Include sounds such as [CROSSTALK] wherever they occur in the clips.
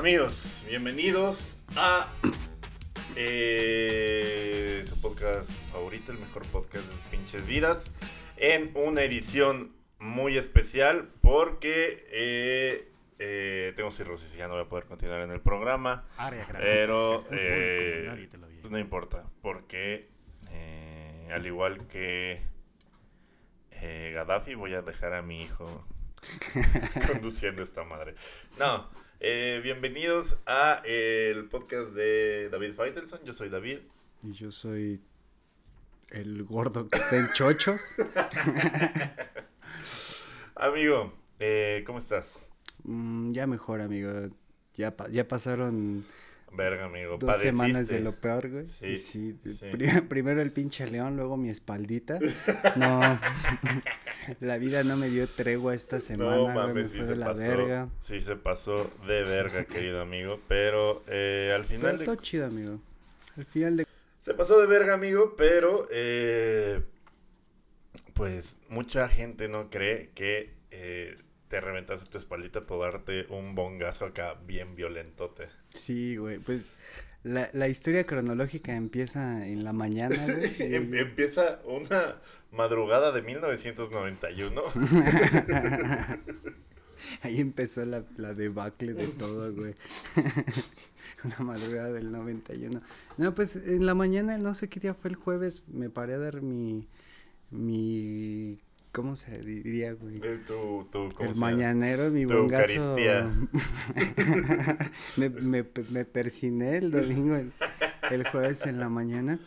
Amigos, bienvenidos a [CLEARS THROAT] eh, su podcast favorito, el mejor podcast de sus pinches vidas, en una edición muy especial porque eh, eh, tengo cirrosis y ya no voy a poder continuar en el programa. Pero [LAUGHS] eh, pues no importa, porque al igual que Gaddafi voy a dejar a mi hijo [LAUGHS] conduciendo esta madre. No, eh, bienvenidos a eh, el podcast de David Faitelson. Yo soy David. Y yo soy el gordo que está en chochos. [LAUGHS] Amigo, eh, ¿cómo estás? Mm, ya mejor, amigo. Ya, pa- ya pasaron Verga, amigo. dos semanas padeciste. de lo peor, güey. Sí, sí, sí. pri- primero el pinche león, luego mi espaldita. [LAUGHS] No, [LAUGHS] la vida no me dio tregua esta semana, No güey, me mames, sí fue se de la pasó. verga. Sí se pasó de verga, querido amigo. Pero eh, al Pero final de todo chido, amigo. Al final de... Se pasó de verga, amigo, pero eh, pues mucha gente no cree que eh, te reventaste tu espaldita por darte un bongazo acá bien violentote. Sí, güey, pues la, la historia cronológica empieza en la mañana, güey. [LAUGHS] Em- empieza una madrugada de 1991. [LAUGHS] Ahí empezó la, la debacle de todo, güey. [LAUGHS] Una madrugada del 91. No, pues en la mañana, no sé qué día fue el jueves, me paré a dar mi. mi. ¿Cómo se diría, güey? Eh, tu, ¿cómo El mañanero, mi bongazo. [LAUGHS] Me, me, me persiné el domingo, el, el jueves en la mañana.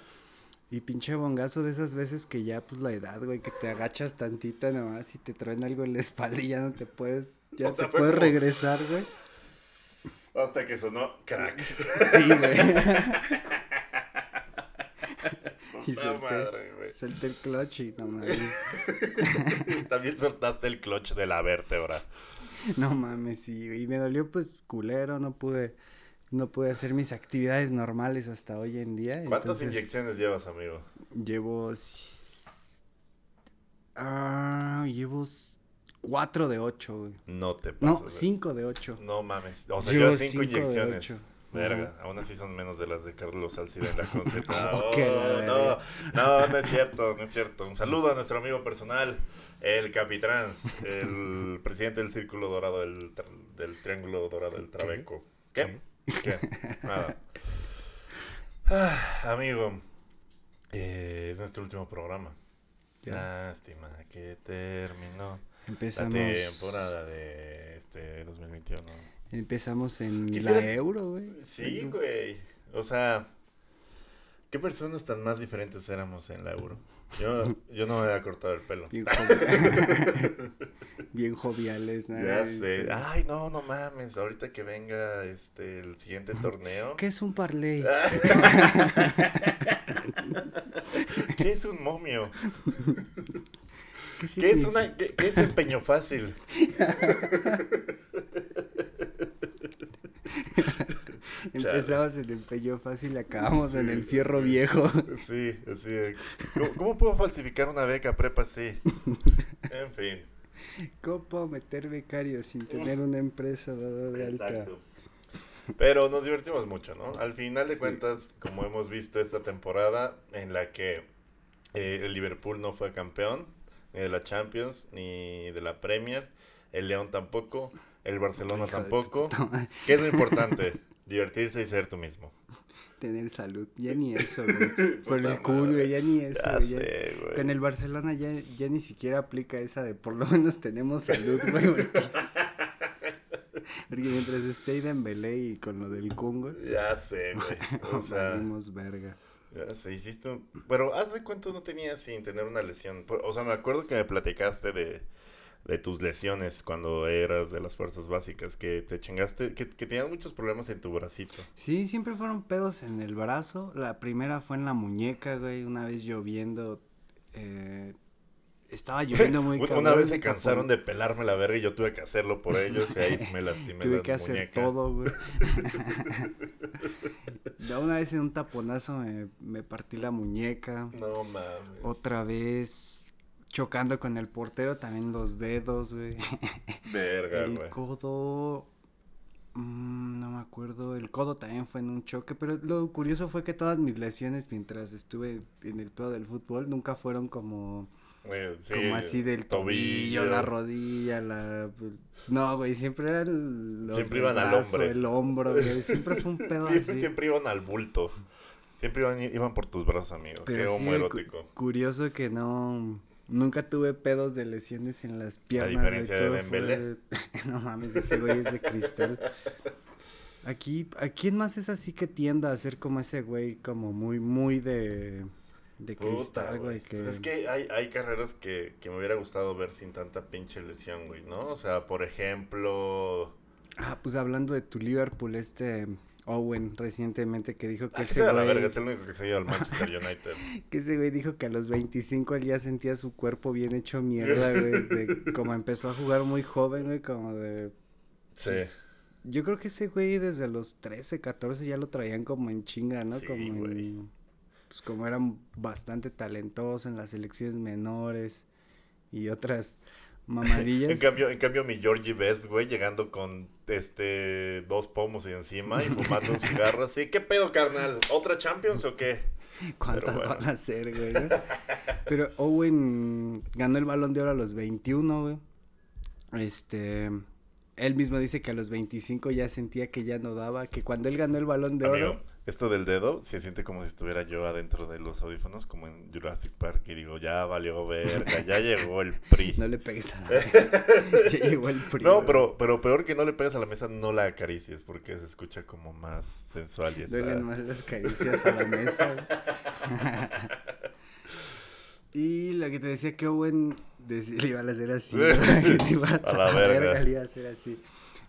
Y pinche bongazo de esas veces que ya, pues la edad, güey, que te agachas tantito nomás y te truena algo en la espalda y ya no te puedes, ya O sea, te puedes como- regresar, güey. Hasta que sonó crack. Sí, güey. [LAUGHS] [LAUGHS] y [LAUGHS] Puta solté, madre, güey. solté el clutch y no mames. [LAUGHS] También soltaste el clutch de la vértebra. No mames, sí, güey. Y me dolió pues culero, no pude, no pude hacer mis actividades normales hasta hoy en día. ¿Cuántas entonces inyecciones llevas, amigo? Llevo... Ah, llevo s- cuatro de ocho, güey. No te No, pases. de- cinco de ocho. No mames. O sea, Llevo llevas cinco, cinco de inyecciones. ocho. Verga, aún así son menos de las de Carlos Salcida en la conceta. [LAUGHS] Oh, no, no, no es cierto, no es cierto. Un saludo a nuestro amigo personal, el Capitrans, el presidente del Círculo Dorado del, tr- del Triángulo Dorado del Trabeco. ¿Qué? ¿Qué? Nada. Ah, amigo, eh, es nuestro último programa. Ya. Lástima que terminó Empezamos, la temporada de este 2021. Empezamos en la euro, güey. Sí, güey. O sea, ¿qué personas tan más diferentes éramos en la euro? Yo, [LAUGHS] yo no me había cortado el pelo. Bien, jovi- [LAUGHS] Bien joviales, ¿no? Ya sé. Ay, no, no mames. Ahorita que venga este el siguiente torneo. ¿Qué es un parlay? [LAUGHS] ¿Qué es un momio? ¿Qué, ¿Qué es una qué, qué es empeño fácil? Empezamos en el pello fácil acabamos en el fierro sí. viejo. Sí, así. ¿Cómo, cómo puedo falsificar una beca prepa sí? En fin. ¿Cómo puedo meter becario sin tener una empresa dada de alta? Exacto. Pero nos divertimos mucho, ¿no? Al final de Sí. cuentas, como hemos visto esta temporada en la que eh, el Liverpool no fue campeón, ni de la Champions, ni de la Premier, el León tampoco, el Barcelona tampoco. ¿Qué es lo importante? [LAUGHS] Divertirse y ser tú mismo. Tener salud. Ya ni eso, [LAUGHS] güey. Por el culo, güey, ya ni eso, Ya güey. sé, güey. Con el Barcelona ya, ya ni siquiera aplica esa de por lo menos tenemos salud, güey. Porque, porque mientras esté Dembélé y con lo del güey, Ya sé, güey. [LAUGHS] O sea, verga. ya sé, hiciste un... Pero ¿haz de cuánto no tenías sin tener una lesión? O sea, me acuerdo que me platicaste de, de tus lesiones cuando eras de las fuerzas básicas, que te chingaste, que, que tenías muchos problemas en tu bracito. Sí, siempre fueron pedos en el brazo. La primera fue en la muñeca, güey. Una vez lloviendo. eh, estaba lloviendo muy [LAUGHS] cabrón. Una vez se cansaron de pelarme la verga y yo tuve que hacerlo por [LAUGHS] ellos y ahí me lastimé Tuve la que hacer todo, güey. [LAUGHS] Una vez en un taponazo me, me partí la muñeca. No mames. Otra vez chocando con el portero también los dedos, güey. [LAUGHS] Verga, El güey. codo. Mm, no me acuerdo. El codo también fue en un choque. Pero lo curioso fue que todas mis lesiones mientras estuve en el pedo del fútbol nunca fueron como. como así del tobillo, la rodilla, la... No, güey, siempre eran los Siempre iban al hombro. El hombro, güey, siempre fue un [LAUGHS] pedo así. Siempre iban al bulto. Siempre iban, iban por tus brazos, amigo. Pero Qué homoerótico. curioso que no... Nunca tuve pedos de lesiones en las piernas. A diferencia de Dembélé. [LAUGHS] no mames, ese güey es de cristal. Aquí, ¿a quién más es así que tienda a ser como ese güey, como muy, muy de, de cristal, güey? Que... Pues es que hay, hay carreras que, que me hubiera gustado ver sin tanta pinche lesión, güey, ¿no? O sea, por ejemplo... Ah, pues hablando de tu Liverpool, este Owen recientemente que dijo que ah, ese güey... la verga, es el único que se al Manchester United. [LAUGHS] que ese güey dijo que a los 25 él ya sentía su cuerpo bien hecho mierda, güey. De, [LAUGHS] como empezó a jugar muy joven, güey, como de... Sí. Pues, yo creo que ese güey desde los 13, 14 ya lo traían como en chinga, ¿no? Sí, como güey. Pues como eran bastante talentosos en las selecciones menores y otras mamadillas. en cambio, en cambio mi Georgie Best, güey, llegando con este dos pomos encima y fumando un cigarro así, ¿qué pedo, carnal? ¿Otra Champions o qué? ¿Cuántas van a ser, güey? Pero Owen ganó el Balón de Oro a los 21, güey. Este, él mismo dice que a los 25 ya sentía que ya no daba, que cuando él ganó el Balón de Oro esto del dedo se siente como si estuviera yo adentro de los audífonos, como en Jurassic Park, y digo, ya valió verga, ya llegó el PRI. [LAUGHS] No le pegues a la mesa. [LAUGHS] [LAUGHS] ya llegó el PRI. No, pero, pero peor que no le pegues a la mesa, no la acaricies, porque se escucha como más sensual y Duelen más las caricias a la mesa. y lo que te decía que Owen le iba a hacer así. [LAUGHS] a, la verga. Le iba a hacer así.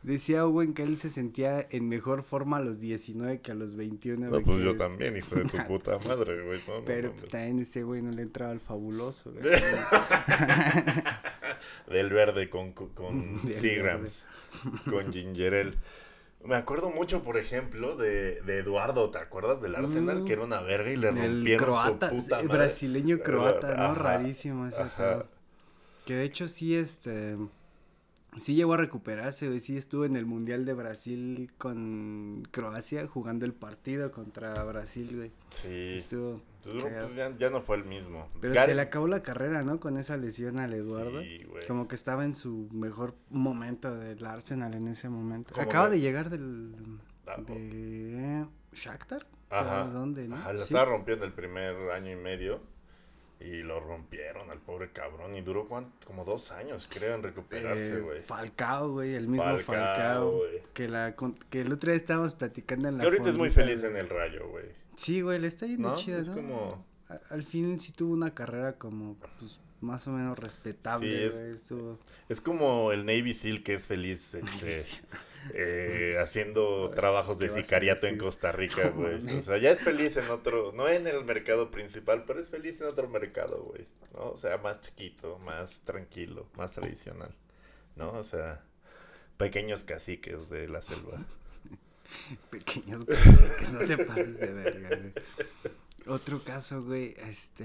Decía Owen que él se sentía en mejor forma a los 19 que a los 21. No, pues yo también, hijo de [LAUGHS] tu puta madre, güey. pero pues también ese güey no le entraba al fabuloso, güey. [LAUGHS] Del verde con, con Seagrams, con Ginger Me acuerdo mucho, por ejemplo, de, de Eduardo, ¿te acuerdas del Arsenal? Mm. que era una verga y le rompieron croata, su puta madre. brasileño croata, ¿no? Rarísimo ese Que de hecho sí, este sí llegó a recuperarse, güey. Sí estuvo en el Mundial de Brasil con Croacia jugando el partido contra Brasil, güey. Sí. Estuvo. Pues ya, no fue el mismo. Pero se le acabó la carrera, ¿no? Con esa lesión al Eduardo. Sí, güey. Como que estaba en su mejor momento del Arsenal en ese momento. Acaba de llegar del. Ah, de. Shakhtar. Ajá. ¿Dónde, no? Ajá, estaba rompiendo el primer año y medio. Y lo rompieron al pobre cabrón. Y duró como dos años, creo, en recuperarse, eh, güey. Falcao, güey, el mismo Falcao. que, la, que el otro día estábamos platicando en la. Que ahorita es muy feliz en el rayo, güey. Sí, güey, le está yendo ¿No? chido, es como. al fin sí tuvo una carrera como, pues, más o menos respetable, sí, es, es como el Navy SEAL que es feliz. [LAUGHS] Este, eh, haciendo trabajos de sicariato en Costa Rica, güey. O sea, ya es feliz en otro, no en el mercado principal, pero es feliz en otro mercado, güey. ¿No? O sea, más chiquito, más tranquilo, más tradicional. ¿No? O sea, pequeños caciques de la selva. [LAUGHS] pequeños caciques, no te pases de verga, güey. Otro caso, güey, este...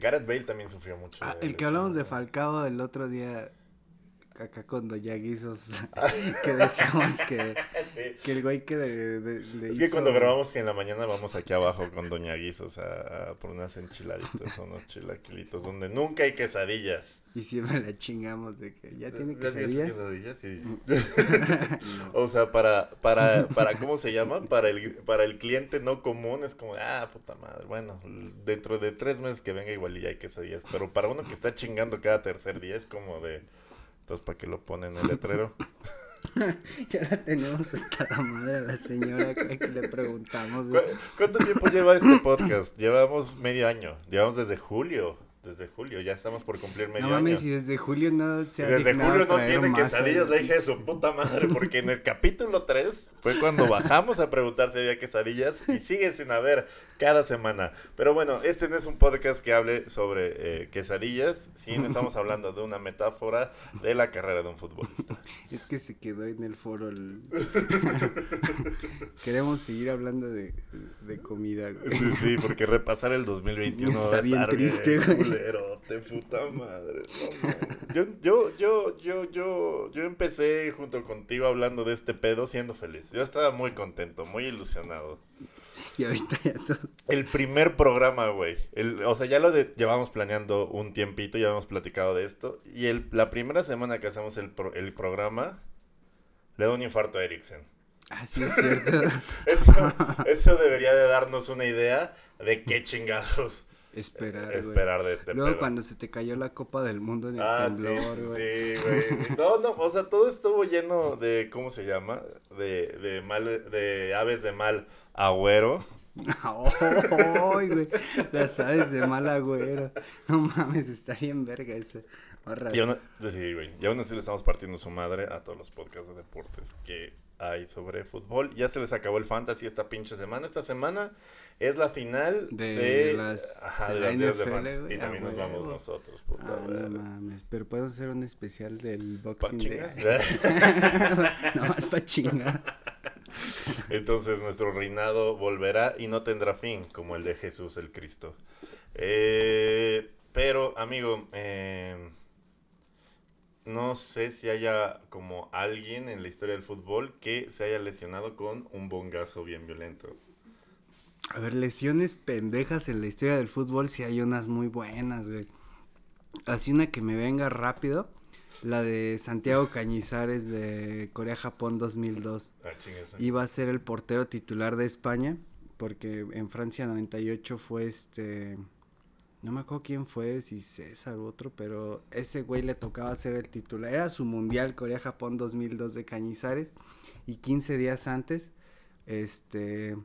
Gareth Bale también sufrió mucho. Ah, el que hablamos de Falcao el otro día, acá con Doña Guisos, [LAUGHS] que decíamos que, [LAUGHS] que el güey que de, Es que cuando grabamos que en la mañana vamos aquí abajo con Doña Guisos a, por unas enchiladitas o unos chilaquilitos donde nunca hay quesadillas. Y siempre la chingamos de que ya tiene quesadillas. quesadillas? Mm. [LAUGHS] O sea, para, para, para, ¿cómo se llama? Para el, para el cliente no común es como, ah, puta madre, bueno, dentro de tres meses que venga igual y ya hay quesadillas. Pero para uno que está chingando cada tercer día es como de... Entonces, ¿para qué lo ponen en el letrero? [LAUGHS] ya la tenemos hasta la madre de la señora que le preguntamos. ¿Cuánto tiempo lleva este podcast? Llevamos medio año. Llevamos desde julio. Desde julio, ya estamos por cumplir medio no, mames, año. y desde julio no se ha Desde julio no tiene quesadillas, la hija de su puta madre, porque en el capítulo 3 fue cuando bajamos a preguntar si había quesadillas y sigue sin haber cada semana. Pero bueno, este no es un podcast que hable sobre eh, quesadillas, sí estamos hablando de una metáfora de la carrera de un futbolista. [LAUGHS] Es que se quedó en el foro. [LAUGHS] Queremos seguir hablando de, de comida. Sí, sí, porque repasar el 2021 está bien triste, güey. Culerote, puta madre. yo, yo, yo, yo, yo, yo empecé junto contigo hablando de este pedo siendo feliz. Yo estaba muy contento, muy ilusionado. Y ahorita ya todo. El primer programa, güey. O sea, ya lo de, llevamos planeando un tiempito, ya hemos platicado de esto. Y el, la primera semana que hacemos el, el programa, le da un infarto a Eriksen. Ah, sí, es cierto. [LAUGHS] eso, eso debería de darnos una idea de qué chingados esperar, esperar de este Luego cuando se te cayó la Copa del Mundo en el ah, temblor, güey. Sí, güey. No, no, o sea, todo estuvo lleno de, ¿cómo se llama? De, de mal, de aves de mal agüero. [LAUGHS] ¡Ay, güey! Las aves de mal agüero. No mames, está bien verga ese. Y aún, sí, güey. Y aún así le estamos partiendo su madre a todos los podcasts de deportes que hay sobre fútbol. Ya se les acabó el fantasy esta pinche semana. Esta semana es la final de, las ajá, de, la NFL, Y también nos vamos nosotros, puta ah, no mames, pero podemos hacer un especial del boxing [LAUGHS] no más pa' chingar. Entonces nuestro reinado volverá y no tendrá fin como el de Jesús el Cristo. Eh, pero, amigo, eh, no sé si haya como alguien en la historia del fútbol que se haya lesionado con un bongazo bien violento. A ver, lesiones pendejas en la historia del fútbol, si hay unas muy buenas, güey. Así una que me venga rápido, la de Santiago Cañizares de Corea-Japón 2002. Ah, Iba a ser el portero titular de España, porque en Francia 98 fue este no me acuerdo quién fue, si César u otro, pero ese güey le tocaba ser el titular. Era su mundial Corea-Japón 2002 de Cañizares. Y 15 días antes, este,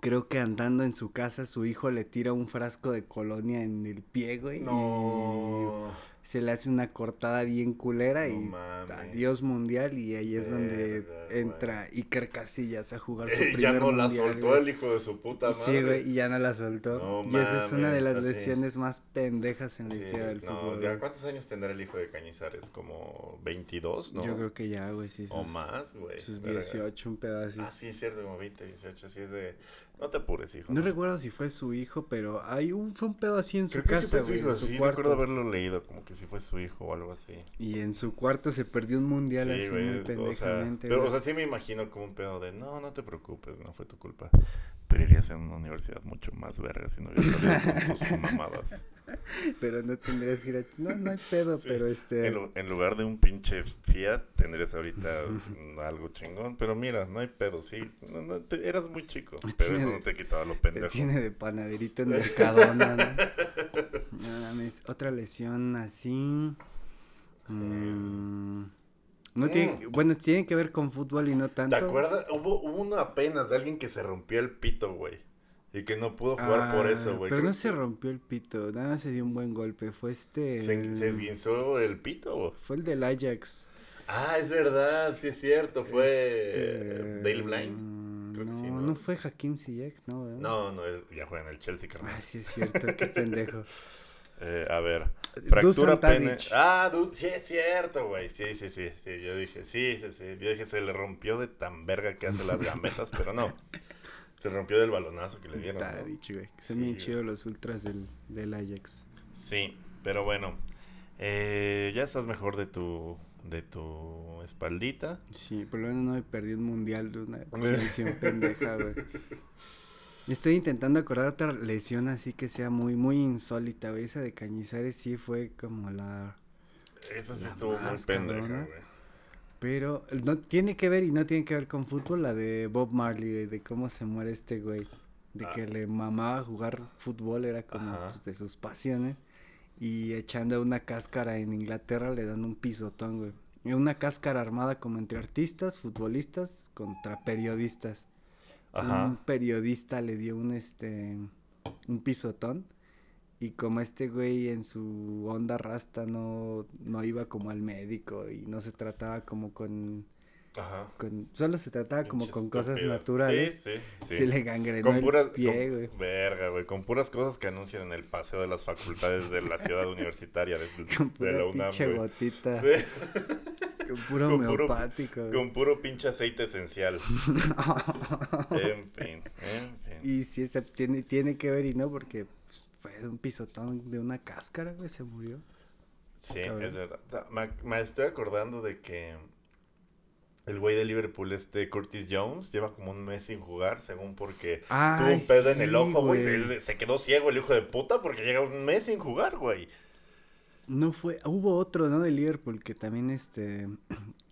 creo que andando en su casa, su hijo le tira un frasco de colonia en el pie, güey. No se le hace una cortada bien culera y adiós mundial y ahí es donde entra Iker Casillas a jugar [LAUGHS] su primer mundial. Ya no la soltó el hijo de su puta madre. Sí, güey, y ya no la soltó. y esa es una de las lesiones más pendejas en la historia del fútbol. Ya, ¿Cuántos años tendrá el hijo de Cañizares? ¿Como 22, no? Yo creo que ya, güey, sí. o más, güey. Sus 18, un pedazo. Ah, sí, es cierto, como 20, 18, sí es de... No te apures, hijo. No, recuerdo si fue su hijo, pero hay un, fue un pedo así en su casa, güey, en su sí, cuarto. recuerdo haberlo leído, como que si fue su hijo o algo así. Y en su cuarto se perdió un mundial así muy pendejamente, Pero, o sea, sí me imagino como un pedo de, no, no te preocupes, no fue tu culpa. Pero irías en una universidad mucho más verga si no hubieras [LAUGHS] salido con tus mamadas. Pero no tendrías que ir a... No, no hay pedo, pero este... En, lugar de un pinche Fiat, tendrías ahorita algo chingón. Pero mira, no hay pedo, sí. No, no, eras muy chico, pero eso no te quitaba lo pendejo. Tiene de panaderito en [LAUGHS] Mercadona, ¿no? Otra lesión así... Mm, no tiene, mm. bueno, tiene que ver con fútbol y no tanto. ¿Te acuerdas? Hubo, hubo uno apenas de alguien que se rompió el pito, güey. Y que no pudo jugar por eso, güey. Pero no se rompió el pito, nada se dio un buen golpe. Fue este. ¿Se, esguinzó el pito? Fue el del Ajax. Ah, es verdad, sí es cierto. Fue este... Dale Blind. Mm, Creo no, que sí, ¿no? no fue Hakim Ziyech, no, No, no, ya juega en el Chelsea, carnal. Ah, sí es cierto, qué [LAUGHS] pendejo. Eh, a ver, fractura pene. Ah, sí es cierto, güey. Sí, sí, sí, sí. Yo dije, sí, sí, sí. Yo dije, se le rompió de tan verga que hace las [LAUGHS] gametas, pero no. Se rompió del balonazo que le dieron. Está dicho, güey. Son bien chidos los ultras del, del Ajax. Sí, pero bueno. Eh, ya estás mejor de tu de tu espaldita. Sí, por lo menos no me perdí un mundial de una [LAUGHS] lesión pendeja, güey. Estoy intentando acordar otra lesión así que sea muy, muy insólita, güey. Esa de Cañizares sí fue como la. Esa sí estuvo muy pendeja, güey. Pero no tiene que ver y no tiene que ver con fútbol la de Bob Marley, de cómo se muere este güey. De que ah. le mamaba jugar fútbol, era como pues, de sus pasiones. Y echando una cáscara en Inglaterra le dan un pisotón, güey. Una cáscara armada como entre artistas, futbolistas, contra periodistas. Ajá. Un periodista le dio un este un pisotón y como este güey en su onda rasta no, no iba como al médico y no se trataba como con... Ajá. Con, solo se trataba como con cosas naturales. Sí, sí, sí. Se le gangrenó el pie, güey. Verga, güey. Con puras cosas que anuncian en el paseo de las facultades de la ciudad universitaria de, [LAUGHS] con de la UNAM, pinche gotita. con puro homeopático. con puro pinche aceite esencial. [LAUGHS] en fin, en fin. Y sí, ese tiene, tiene que ver y no, porque pues, fue de un pisotón de una cáscara, güey, se murió. Sí, es verdad. Me, me, estoy acordando de que el güey de Liverpool, este Curtis Jones, lleva como un mes sin jugar, según porque tuvo un pedo en el ojo, güey. Se quedó ciego el hijo de puta porque llega un mes sin jugar, güey. No fue, hubo otro, ¿no? De Liverpool que también, este,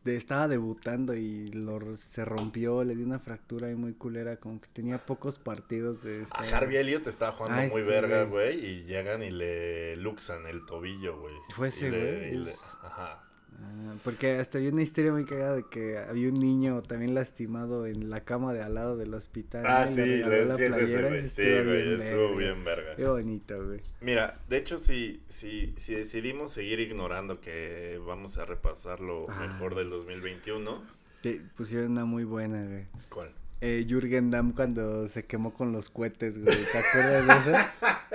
estaba debutando y lo, se rompió, le dio una fractura ahí muy culera, como que tenía pocos partidos de esta... A Harvey Elliott estaba jugando muy verga, güey, y llegan y le luxan el tobillo, güey. Fue ese, güey. Ajá. Ah, porque hasta había una historia muy cagada de que había un niño también lastimado en la cama de al lado del hospital. Ah, sí, le, la playera, sí, güey, estuvo bien verga. Qué bonito, güey. Mira, de hecho, si, si, si decidimos seguir ignorando que vamos a repasar lo mejor del 2021. Te pusieron una muy buena, güey. ¿Cuál? Eh, Jürgen Damm cuando se quemó con los cohetes, güey. ¿Te acuerdas de eso? [LAUGHS]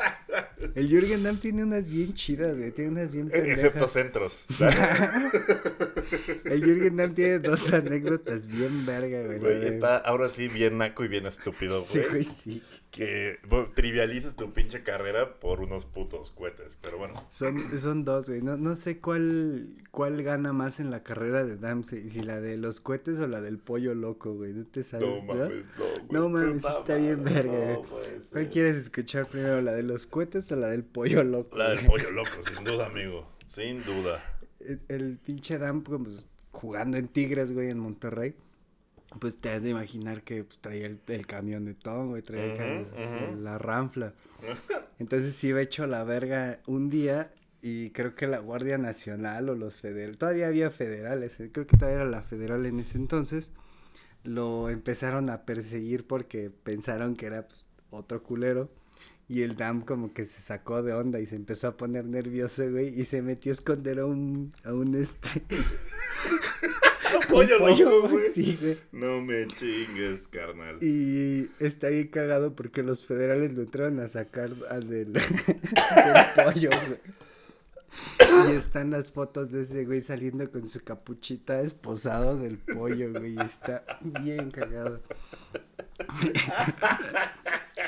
El Jürgen Damm tiene unas bien chidas, güey. Tiene unas bien pendejas. Excepto centros. [LAUGHS] el Jürgen Damm tiene dos anécdotas bien verga, güey. Güey, está ahora sí bien naco y bien estúpido, güey. Sí, güey, sí. Que trivializas tu pinche carrera por unos putos cohetes, pero bueno. Son, son dos, güey. No, no sé cuál, cuál gana más en la carrera de Damm, si, si la de los cohetes o la del pollo loco, güey. No te sabes, No mames, no, No mames, está bien verga, güey. ¿Cuál quieres escuchar primero, la de los cohetes o la del pollo loco? La del pollo loco, sin duda, amigo. Sin duda. El, pinche Dam, pues, jugando en Tigres, güey, en Monterrey. Pues te has de imaginar que pues, traía el, camión de todo, güey, traía la ranfla. [LAUGHS] Entonces iba hecho la verga un día y creo que la Guardia Nacional o los federales, todavía había federales, eh, creo que todavía era la federal en ese entonces, lo empezaron a perseguir porque pensaron que era pues, otro culero. Y el Dam como que se sacó de onda y se empezó a poner nervioso, güey, y se metió a esconder a un, a un este... [LAUGHS] pollo, loco, güey. Sí, güey. No me chingues, carnal. Y está ahí cagado porque los federales lo entraron a sacar al del, [LAUGHS] del pollo, güey. Y están las fotos de ese güey saliendo con su capuchita esposado del pollo, güey. Y está bien cagado. [LAUGHS]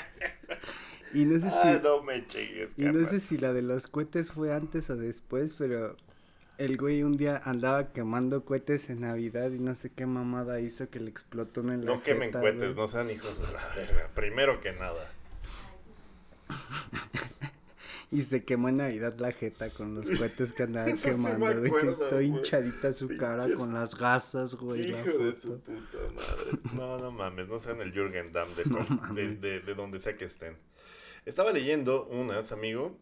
Y no sé si. Ah, no me chingues, Y no sé si la de los cohetes fue antes o después, pero el güey un día andaba quemando cohetes en Navidad y no sé qué mamada hizo que le explotó en la No quemen cohetes, no sean hijos de la verga. Primero que nada. [LAUGHS] y se quemó en Navidad la jeta con los cohetes que andaba [LAUGHS] quemando, güey. Todo hinchadita su cara con las gasas, güey. Hijo de su puta madre. No, no mames, no sean el Jürgen Damm de, [LAUGHS] de, de donde sea que estén. Estaba leyendo unas, amigo,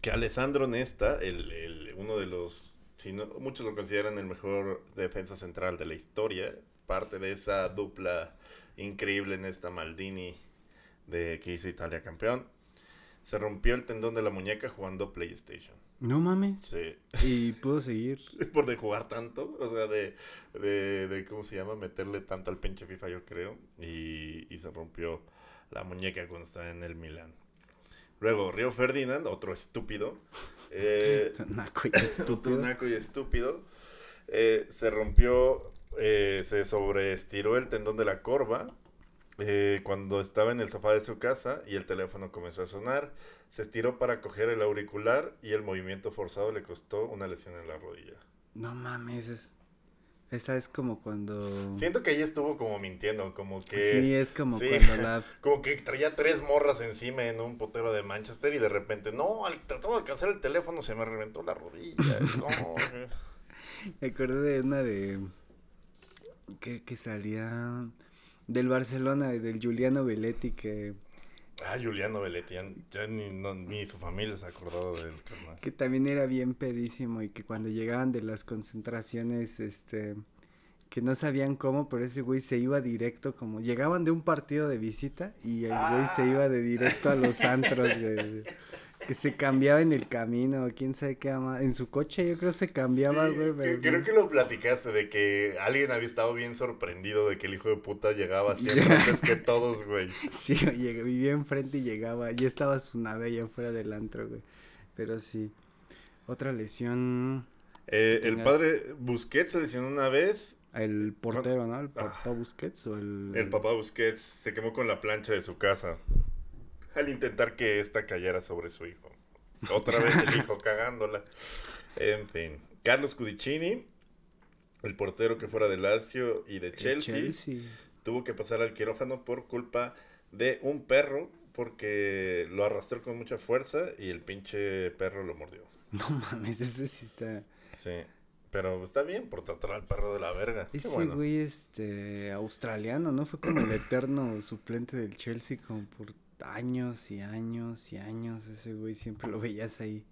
que Alessandro Nesta, el, el, uno de los, si no, muchos lo consideran el mejor defensa central de la historia, parte de esa dupla increíble en esta Maldini de que hizo Italia campeón, se rompió el tendón de la muñeca jugando PlayStation. No mames. Sí. Y pudo seguir. [LAUGHS] Por de jugar tanto, o sea, de, de, de, ¿cómo se llama? Meterle tanto al pinche FIFA, yo creo. Y, y se rompió la muñeca cuando estaba en el Milan. Luego, Río Ferdinand, otro estúpido. [LAUGHS] Eh, naco y estúpido. [LAUGHS] naco y estúpido. Eh, se rompió, eh, se sobreestiró el tendón de la corva eh, cuando estaba en el sofá de su casa y el teléfono comenzó a sonar. Se estiró para coger el auricular y el movimiento forzado le costó una lesión en la rodilla. No mames, es... Esa es como cuando... Siento que ella estuvo como mintiendo, como que... Sí, es como cuando la... [LAUGHS] como que traía tres morras encima en un potero de Manchester y de repente, no, al tratando de alcanzar el teléfono se me reventó la rodilla. [LAUGHS] no, me acuerdo de una de... Que, que salía del Barcelona, del Juliano Belletti que Ah, Juliano Belletti, ya ni, ni su familia se acordado del carnal. Que también era bien pedísimo y que cuando llegaban de las concentraciones, este, que no sabían cómo, pero ese güey se iba directo, como llegaban de un partido de visita y el güey se iba de directo a los antros, güey. [LAUGHS] Que se cambiaba en el camino, quién sabe qué ama. En su coche yo creo se cambiaba, güey. creo que lo platicaste de que alguien había estado bien sorprendido de que el hijo de puta llegaba siempre [LAUGHS] antes que todos, güey. Sí, vivía enfrente y llegaba. Ya estaba su nave allá afuera del antro, güey. Pero sí. Otra lesión. Eh, el padre Busquets se lesionó una vez. El portero, ¿no? El papá Busquets o el... El papá Busquets se quemó con la plancha de su casa al intentar que esta cayera sobre su hijo. Otra vez el hijo [LAUGHS] cagándola. En fin. Carlos Cudicini, el portero que fuera de Lazio y de el Chelsea, Chelsea. tuvo que pasar al quirófano por culpa de un perro porque lo arrastró con mucha fuerza y el pinche perro lo mordió. [LAUGHS] No mames, ese sí está... Sí. Pero está bien por tratar al perro de la verga. Ese bueno. güey, este, australiano, ¿no? Fue como el [CLEARS THROAT] eterno suplente del Chelsea como por años y años y años. Ese güey siempre lo veías ahí.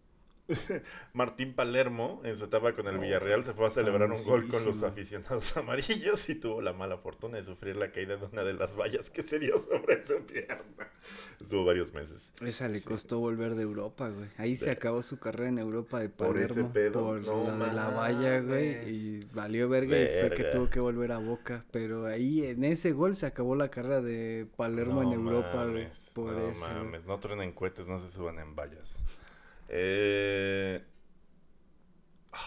[LAUGHS] Martín Palermo, en su etapa con el Oh, Villarreal, se fue a celebrar un gol con los aficionados amarillos y tuvo la mala fortuna de sufrir la caída de una de las vallas que se dio sobre su pierna. Estuvo varios meses. Esa le Sí. costó volver de Europa, güey. Ahí se acabó su carrera en Europa de Por ese Palermo. pedo, Por no la valla, güey. Y valió verga, y fue que tuvo que volver a Boca. Pero ahí, en ese gol, se acabó la carrera de Palermo en Europa, güey. Por no eso. mames, no truenen cohetes, no se suban en vallas. Eh...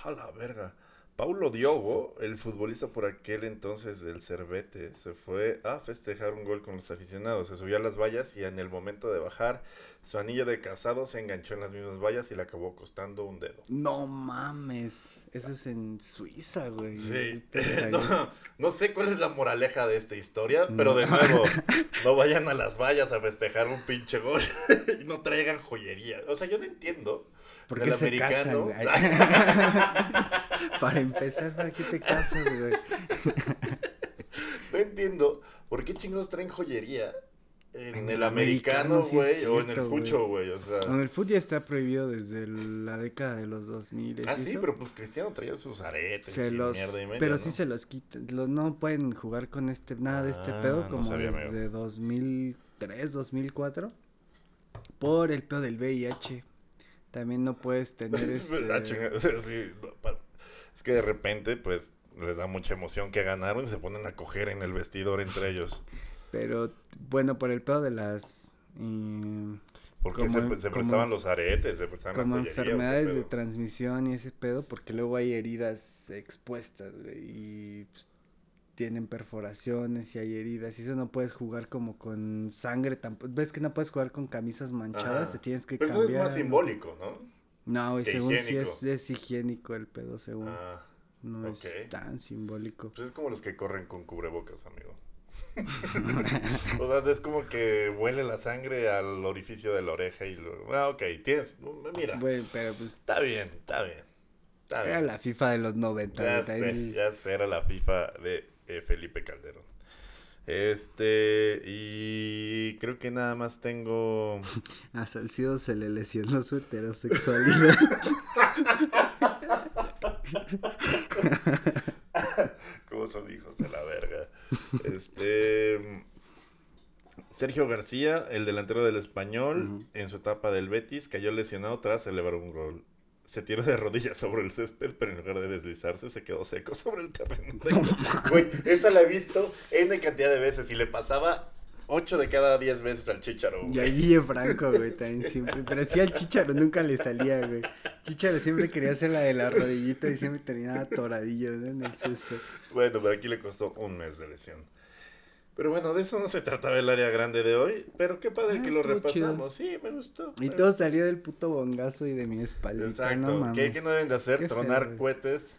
A la verga. Paulo Diogo, el futbolista por aquel entonces del Cervete, se fue a festejar un gol con los aficionados. Se subió a las vallas y en el momento de bajar, su anillo de casado se enganchó en las mismas vallas y le acabó costando un dedo. No mames. Eso es en Suiza, güey. Sí, [LAUGHS] no, no sé cuál es la moraleja de esta historia, No. pero de nuevo, [LAUGHS] no vayan a las vallas a festejar un pinche gol [LAUGHS] y no traigan joyería. O sea, yo no entiendo. ¿Por qué se casan, americano. güey? [LAUGHS] Para empezar, ¿para qué te casas, güey? No entiendo por qué chingados traen joyería en, En el americano, sí güey, o en el fucho, güey. O sea, Bueno, el fútbol ya está prohibido desde la década de los 2000. ah, sí, pero pues Cristiano traía sus aretes se y los, mierda y media, pero ¿no? sí se los quitan. Los, no pueden jugar con este nada de este Ah, pedo no como sabía, amigo. desde 2003, 2004 por el pedo del VIH. También no puedes tener [LAUGHS] este Ah, [LAUGHS] sí, no, pa- es que de repente, pues, les da mucha emoción que ganaron y se ponen a coger en el vestidor entre ellos. [LAUGHS] pero bueno, por el pedo de las mm, Porque Como- se, se como- prestaban los aretes, se prestaban la como joyería, ¿o qué enfermedades de transmisión y ese pedo, porque luego hay heridas expuestas, güey, y pues, tienen perforaciones y hay heridas, y eso no puedes jugar como con sangre, tampoco, ves que no puedes jugar con camisas manchadas, Ajá. te tienes que Pero eso cambiar. es más simbólico, ¿no? No, que según sí higiénico. es, es higiénico el pedo, según, Ah, no es tan simbólico. pues es como los que corren con cubrebocas, amigo. [LAUGHS] o sea, es como que huele la sangre al orificio de la oreja y lo... Ah, ok, tienes... Mira, pero pues está bien, está bien. Está era la FIFA de los 90, Ya sé, ya sé, era la FIFA de eh, Felipe Calderón. Este, y creo que nada más tengo... [LAUGHS] A Salcido se le lesionó su heterosexualidad. [LAUGHS] ¿Cómo son hijos de la verga? Este... Sergio García, el delantero del español, en su etapa del Betis, cayó lesionado tras celebrar un gol. Se tiró de rodillas sobre el césped, pero en lugar de deslizarse, se quedó seco sobre el terreno. Güey, esa la he visto N cantidad de veces y le pasaba 8 de cada 10 veces al Chicharo. Y a Guille Franco, güey, también siempre. Pero sí al Chicharo nunca le salía, güey. Chicharo siempre quería hacer la de la rodillita y siempre terminaba toradillo en el césped. Bueno, pero aquí le costó un mes de lesión. Pero bueno, de eso no se trataba el área grande de hoy. Pero qué padre Ah, que lo chido. repasamos. Sí, me gustó. Y todo salió del puto bongazo y de mi espaldita, Exacto. no. ¿Qué, qué no deben de hacer? Qué Tronar cohetes.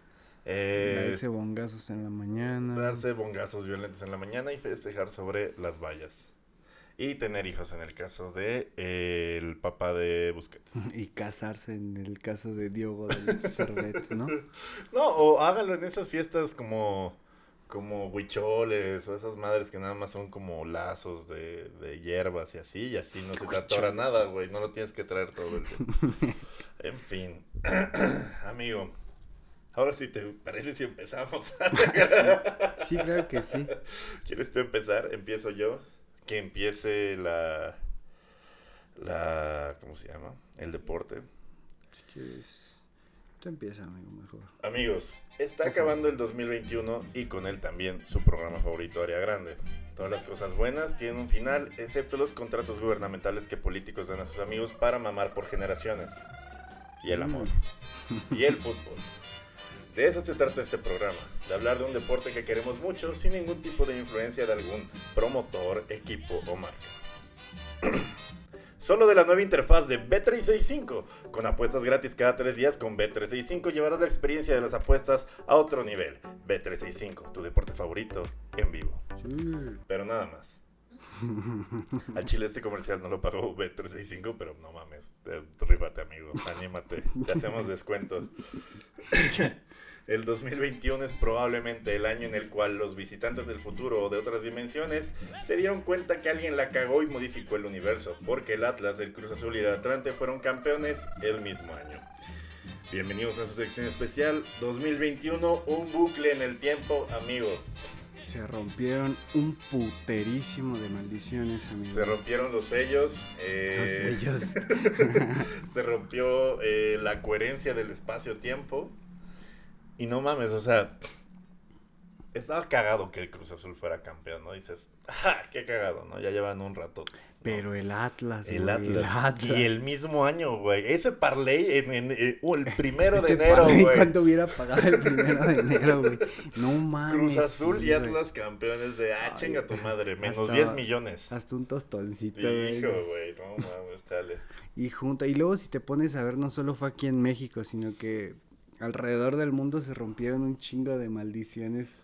Eh, Darse bongazos en la mañana. darse bongazos violentos en la mañana y festejar sobre las vallas. Y tener hijos en el caso de eh, el papá de Busquets. [LAUGHS] Y casarse en el caso de Diogo del Cervet, [LAUGHS] ¿no? No, o háganlo en esas fiestas como como huicholes o esas madres que nada más son como lazos de, de hierbas y así, y así no se te atora nada, güey, no lo tienes que traer todo el tiempo. [LAUGHS] en fin, [CLEARS THROAT] amigo, ahora sí te parece si empezamos. Sí, claro que sí. ¿Quieres tú empezar? Empiezo yo. Que empiece la, la, ¿cómo se llama? El deporte. Si quieres, tú empieza, amigo, mejor. Amigos, está acabando el 2021 y con él también su programa favorito, Área Grande. Todas las cosas buenas tienen un final, excepto los contratos gubernamentales que políticos dan a sus amigos para mamar por generaciones. Y el amor. Y el fútbol. De eso se trata este programa, de hablar de un deporte que queremos mucho sin ningún tipo de influencia de algún promotor, equipo o marca. Solo de la nueva interfaz de B365. Con apuestas gratis cada tres días con B365 llevarás la experiencia de las apuestas a otro nivel. B365, tu deporte favorito en vivo. Pero nada más. [LAUGHS] Al chile este comercial no lo pagó B365, pero no mames. Rífate, amigo. Anímate. Te hacemos descuento. [LAUGHS] El 2021 es probablemente el año en el cual los visitantes del futuro o de otras dimensiones se dieron cuenta que alguien la cagó y modificó el universo, porque el Atlas, el Cruz Azul y el Atlante fueron campeones el mismo año. Bienvenidos a su sección especial 2021, un bucle en el tiempo, amigo. Se rompieron un puterísimo de maldiciones, amigo. Se rompieron los sellos. eh, Los sellos. [LAUGHS] se rompió eh, la coherencia del espacio-tiempo. Y no mames, o sea, estaba cagado que el Cruz Azul fuera campeón, ¿no? Dices, ¡ah, qué cagado, ¿no? Ya llevan un rato. Pero el Atlas, El güey, Atlas. el Atlas. Y el mismo año, güey. Ese parlay en, en- eh, uh, el primero de enero, güey. ¿Cuánto hubiera pagado el primero de enero, güey? No mames. Cruz Azul sí, y güey. Atlas campeones de, ah, Ay, chinga tu madre, menos hasta- 10 millones. Hasta un tostoncito, güey. Hijo, güey, no mames, chale. Y junta, y luego si te pones a ver, no solo fue aquí en México, sino que alrededor del mundo se rompieron un chingo de maldiciones.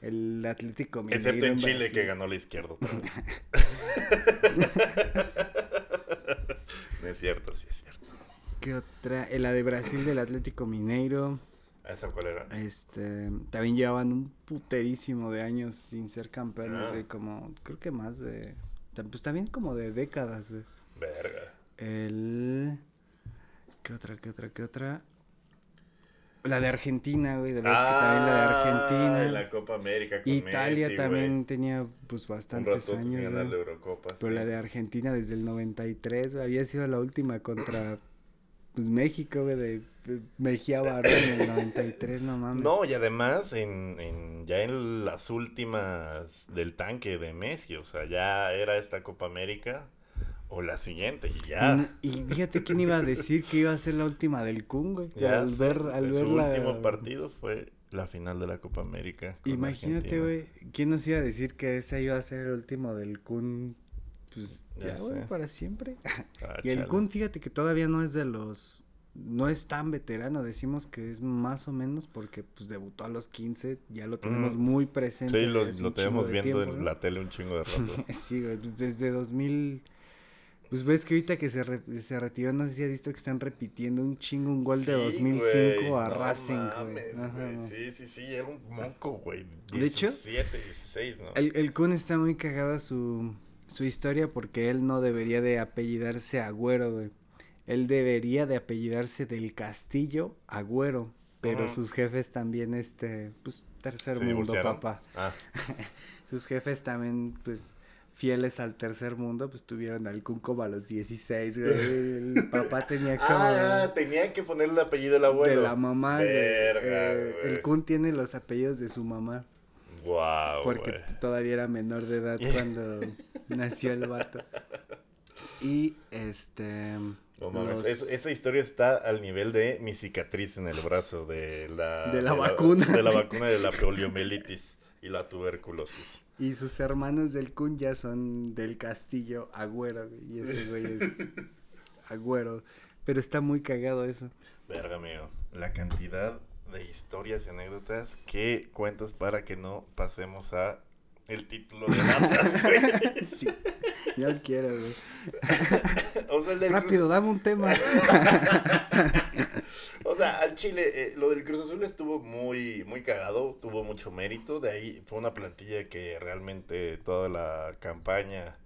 El Atlético Mineiro Excepto en Chile Brasil. que ganó la izquierda. [LAUGHS] no es cierto, sí es cierto. ¿Qué otra? Eh, La de Brasil del Atlético Mineiro. ¿Esa cuál era? Este, también llevaban un puterísimo de años sin ser campeones, Ah. como, creo que más de, pues también como de décadas, güey. Verga. El, ¿qué otra, qué otra, qué otra? La de Argentina, güey, de veras que también la de Ah, Argentina. La Copa América con Italia Messi, también güey. tenía, pues, Un bastantes rato sin años, ganar la. Eurocopa. Pero sí. la de Argentina desde el 93, güey, había sido la última contra, pues, México, güey, de, de Mejía Barón en el 93, no mames. No, y además en, en- ya en las últimas del tanque de Messi, o sea, ya era esta Copa América o la siguiente y ya. Y, y fíjate quién iba a decir que iba a ser la última del Kun, güey. ya al ver, al su ver la... último partido fue la final de la Copa América. Imagínate, güey, ¿quién nos iba a decir que ese iba a ser el último del Kun? Pues Ya güey, para siempre. Ah, y el. Kun, fíjate que todavía no es de los... No es tan veterano, decimos que es más o menos porque pues debutó a los 15, ya lo tenemos Mm. muy presente. Sí, lo, lo tenemos viendo tiempo, en ¿no? la tele un chingo de rato. [LAUGHS] Sí, güey, pues desde 2000. Pues ves que ahorita que se, re- se retiró, no sé si has visto que están repitiendo un chingo un gol de Sí, 2005 güey, a no Racing, mames, Ajá, no. Sí, sí, sí, era un moco, güey. De hecho, 17, 16, ¿no? El, el Kun está muy cagada su, su historia porque él no debería de apellidarse Agüero, güey. Él debería de apellidarse del Castillo Agüero. Pero sus jefes también, este, pues, tercer ¿Se mundo, papá. Ah, [LAUGHS] Sus jefes también, pues, fieles al tercer mundo, pues tuvieron al Kun como a los 16, güey. El [LAUGHS] papá tenía como... ah, tenía que ponerle el apellido del abuelo. de la mamá, güey. Verga, Eh, güey. el Kun tiene los apellidos de su mamá. Wow, Porque güey. todavía era menor de edad [LAUGHS] cuando nació el vato. Y este. No mames, los- es- esa historia está al nivel de mi cicatriz en el brazo de la... De la vacuna. De la vacuna de la poliomielitis y la tuberculosis. Y sus hermanos del Kun ya son del castillo Agüero, güey, Y ese güey es [LAUGHS] Agüero. Pero está muy cagado eso. Verga mío, la cantidad de historias y anécdotas que cuentas para que no pasemos a el título de Atlas, [LAUGHS] güey. Sí. Yo quiero, güey. [LAUGHS] O sea, Rápido, dame un tema. O sea, al Chile, eh, lo del Cruz Azul estuvo muy, muy cagado, tuvo mucho mérito. De ahí fue una plantilla que realmente toda la campaña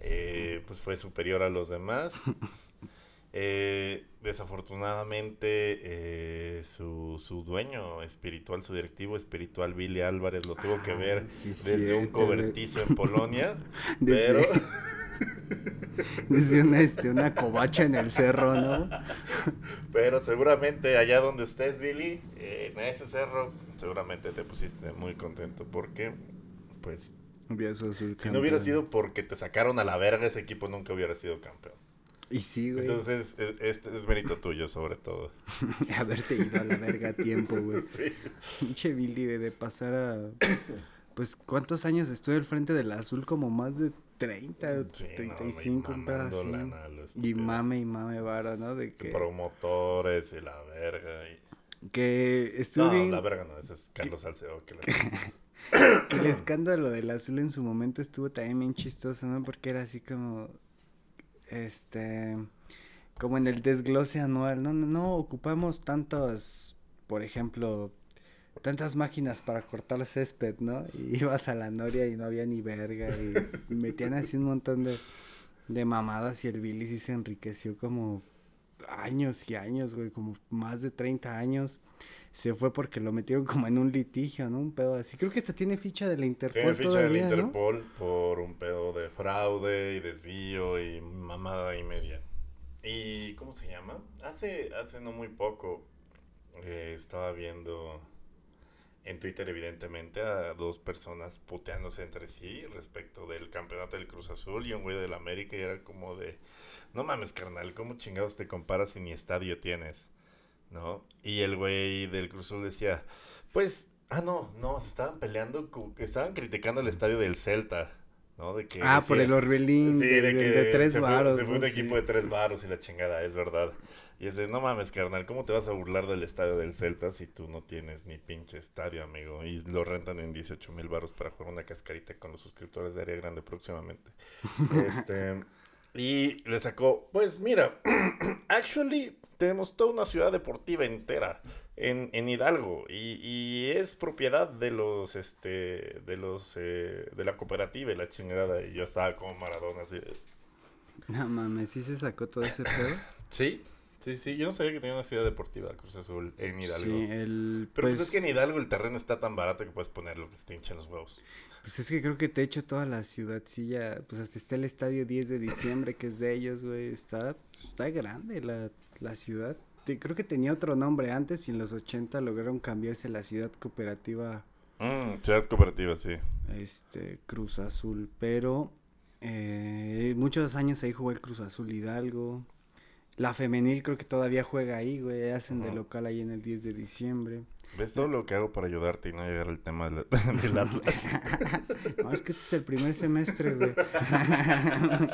eh, pues fue superior a los demás. [LAUGHS] Eh, desafortunadamente, eh, su, su dueño espiritual, su directivo espiritual, Billy Álvarez, lo tuvo que Ah, ver sí, desde un cierto, cobertizo en Polonia. [LAUGHS] Desde, pero, [LAUGHS] [LAUGHS] desde una, este, una covacha en el cerro, ¿no? pero seguramente allá donde estés, Billy, eh, en ese cerro, seguramente te pusiste muy contento porque, pues, Hubiera sido su Si no hubiera sido porque te sacaron a la verga, ese equipo nunca hubiera sido campeón. Y sí, güey. Entonces, e- este es mérito tuyo, sobre todo. [LAUGHS] Haberte ido a la verga a tiempo, güey. [LAUGHS] Sí. Pinche Billy, de, de pasar a. Pues, ¿cuántos años estuve al frente del azul? Como más de 30, Sí, no, 35, un pedo mamando así. lana a lo Y estúpido. mame y mame vara, ¿no? De que. Promotores y la verga. y- Que estuvo No, bien. la verga no, ese es Carlos Salcedo. Que la... [LAUGHS] que el escándalo del azul en su momento estuvo también bien chistoso, ¿no? Porque era así como. Este. Como en el desglose anual. No, no, no ocupamos tantos. Por ejemplo. Tantas máquinas para cortar césped, ¿no? [LAUGHS] Y ibas a la noria y no había ni verga. Y metían así un montón de, de mamadas. Y el Billy sí se enriqueció como años y años, güey. Como más de 30 años se fue porque lo metieron como en un litigio, ¿no? Un pedo así. Creo que hasta tiene ficha de la Interpol Tiene ficha todavía, del ¿no? Interpol por un pedo de fraude y desvío y mamada y media. ¿Y cómo se llama? Hace, hace no muy poco eh, estaba viendo en Twitter, evidentemente, a dos personas puteándose entre sí respecto del campeonato del Cruz Azul y un güey del América y era como de, no mames, carnal, ¿cómo chingados te comparas si ni estadio tienes? ¿No? Y el güey del Cruz Azul decía, pues, ah, no, no, se estaban peleando, estaban criticando el estadio del Celta, ¿no? De que Ah, por el Orbelín Sí, de, de de- que de tres se fue-. Se fue ¿no? un Sí. equipo de tres varos y la chingada, es verdad. Y es de, no mames, carnal, ¿cómo te vas a burlar del estadio del Celta si tú no tienes ni pinche estadio, amigo? Y lo rentan en 18 mil baros para jugar una cascarita con los suscriptores de Área Grande próximamente. [LAUGHS] este, y le sacó, pues mira, [CLEARS THROAT] actually tenemos toda una ciudad deportiva entera en, en Hidalgo y, y es propiedad de los, este, de los, eh, de la cooperativa y la chingada. Y yo estaba como Maradona así. No mames, sí se sacó todo ese pedo. Sí, sí, sí. Yo no sabía que tenía una ciudad deportiva, Cruz Azul, en Hidalgo. Sí, el. Pero pues, pues, es que en Hidalgo el terreno está tan barato que puedes poner lo que te hinchen los huevos. Pues es que creo que te hecho toda la ciudad, sí, ya. Pues hasta está el estadio 10 de diciembre, que es de ellos, güey. Está, está grande la, la ciudad. Te- creo que tenía otro nombre antes y en los 80 lograron cambiarse la ciudad cooperativa Mm, ciudad cooperativa, sí. este Cruz Azul, pero eh, muchos años ahí jugó el Cruz Azul Hidalgo. La femenil creo que todavía juega ahí, güey, hacen de local ahí en el 10 de diciembre. ¿Ves todo lo que hago para ayudarte y no llegar al tema del, [LAUGHS] del Atlas? No, es que este es el primer semestre, güey. [LAUGHS]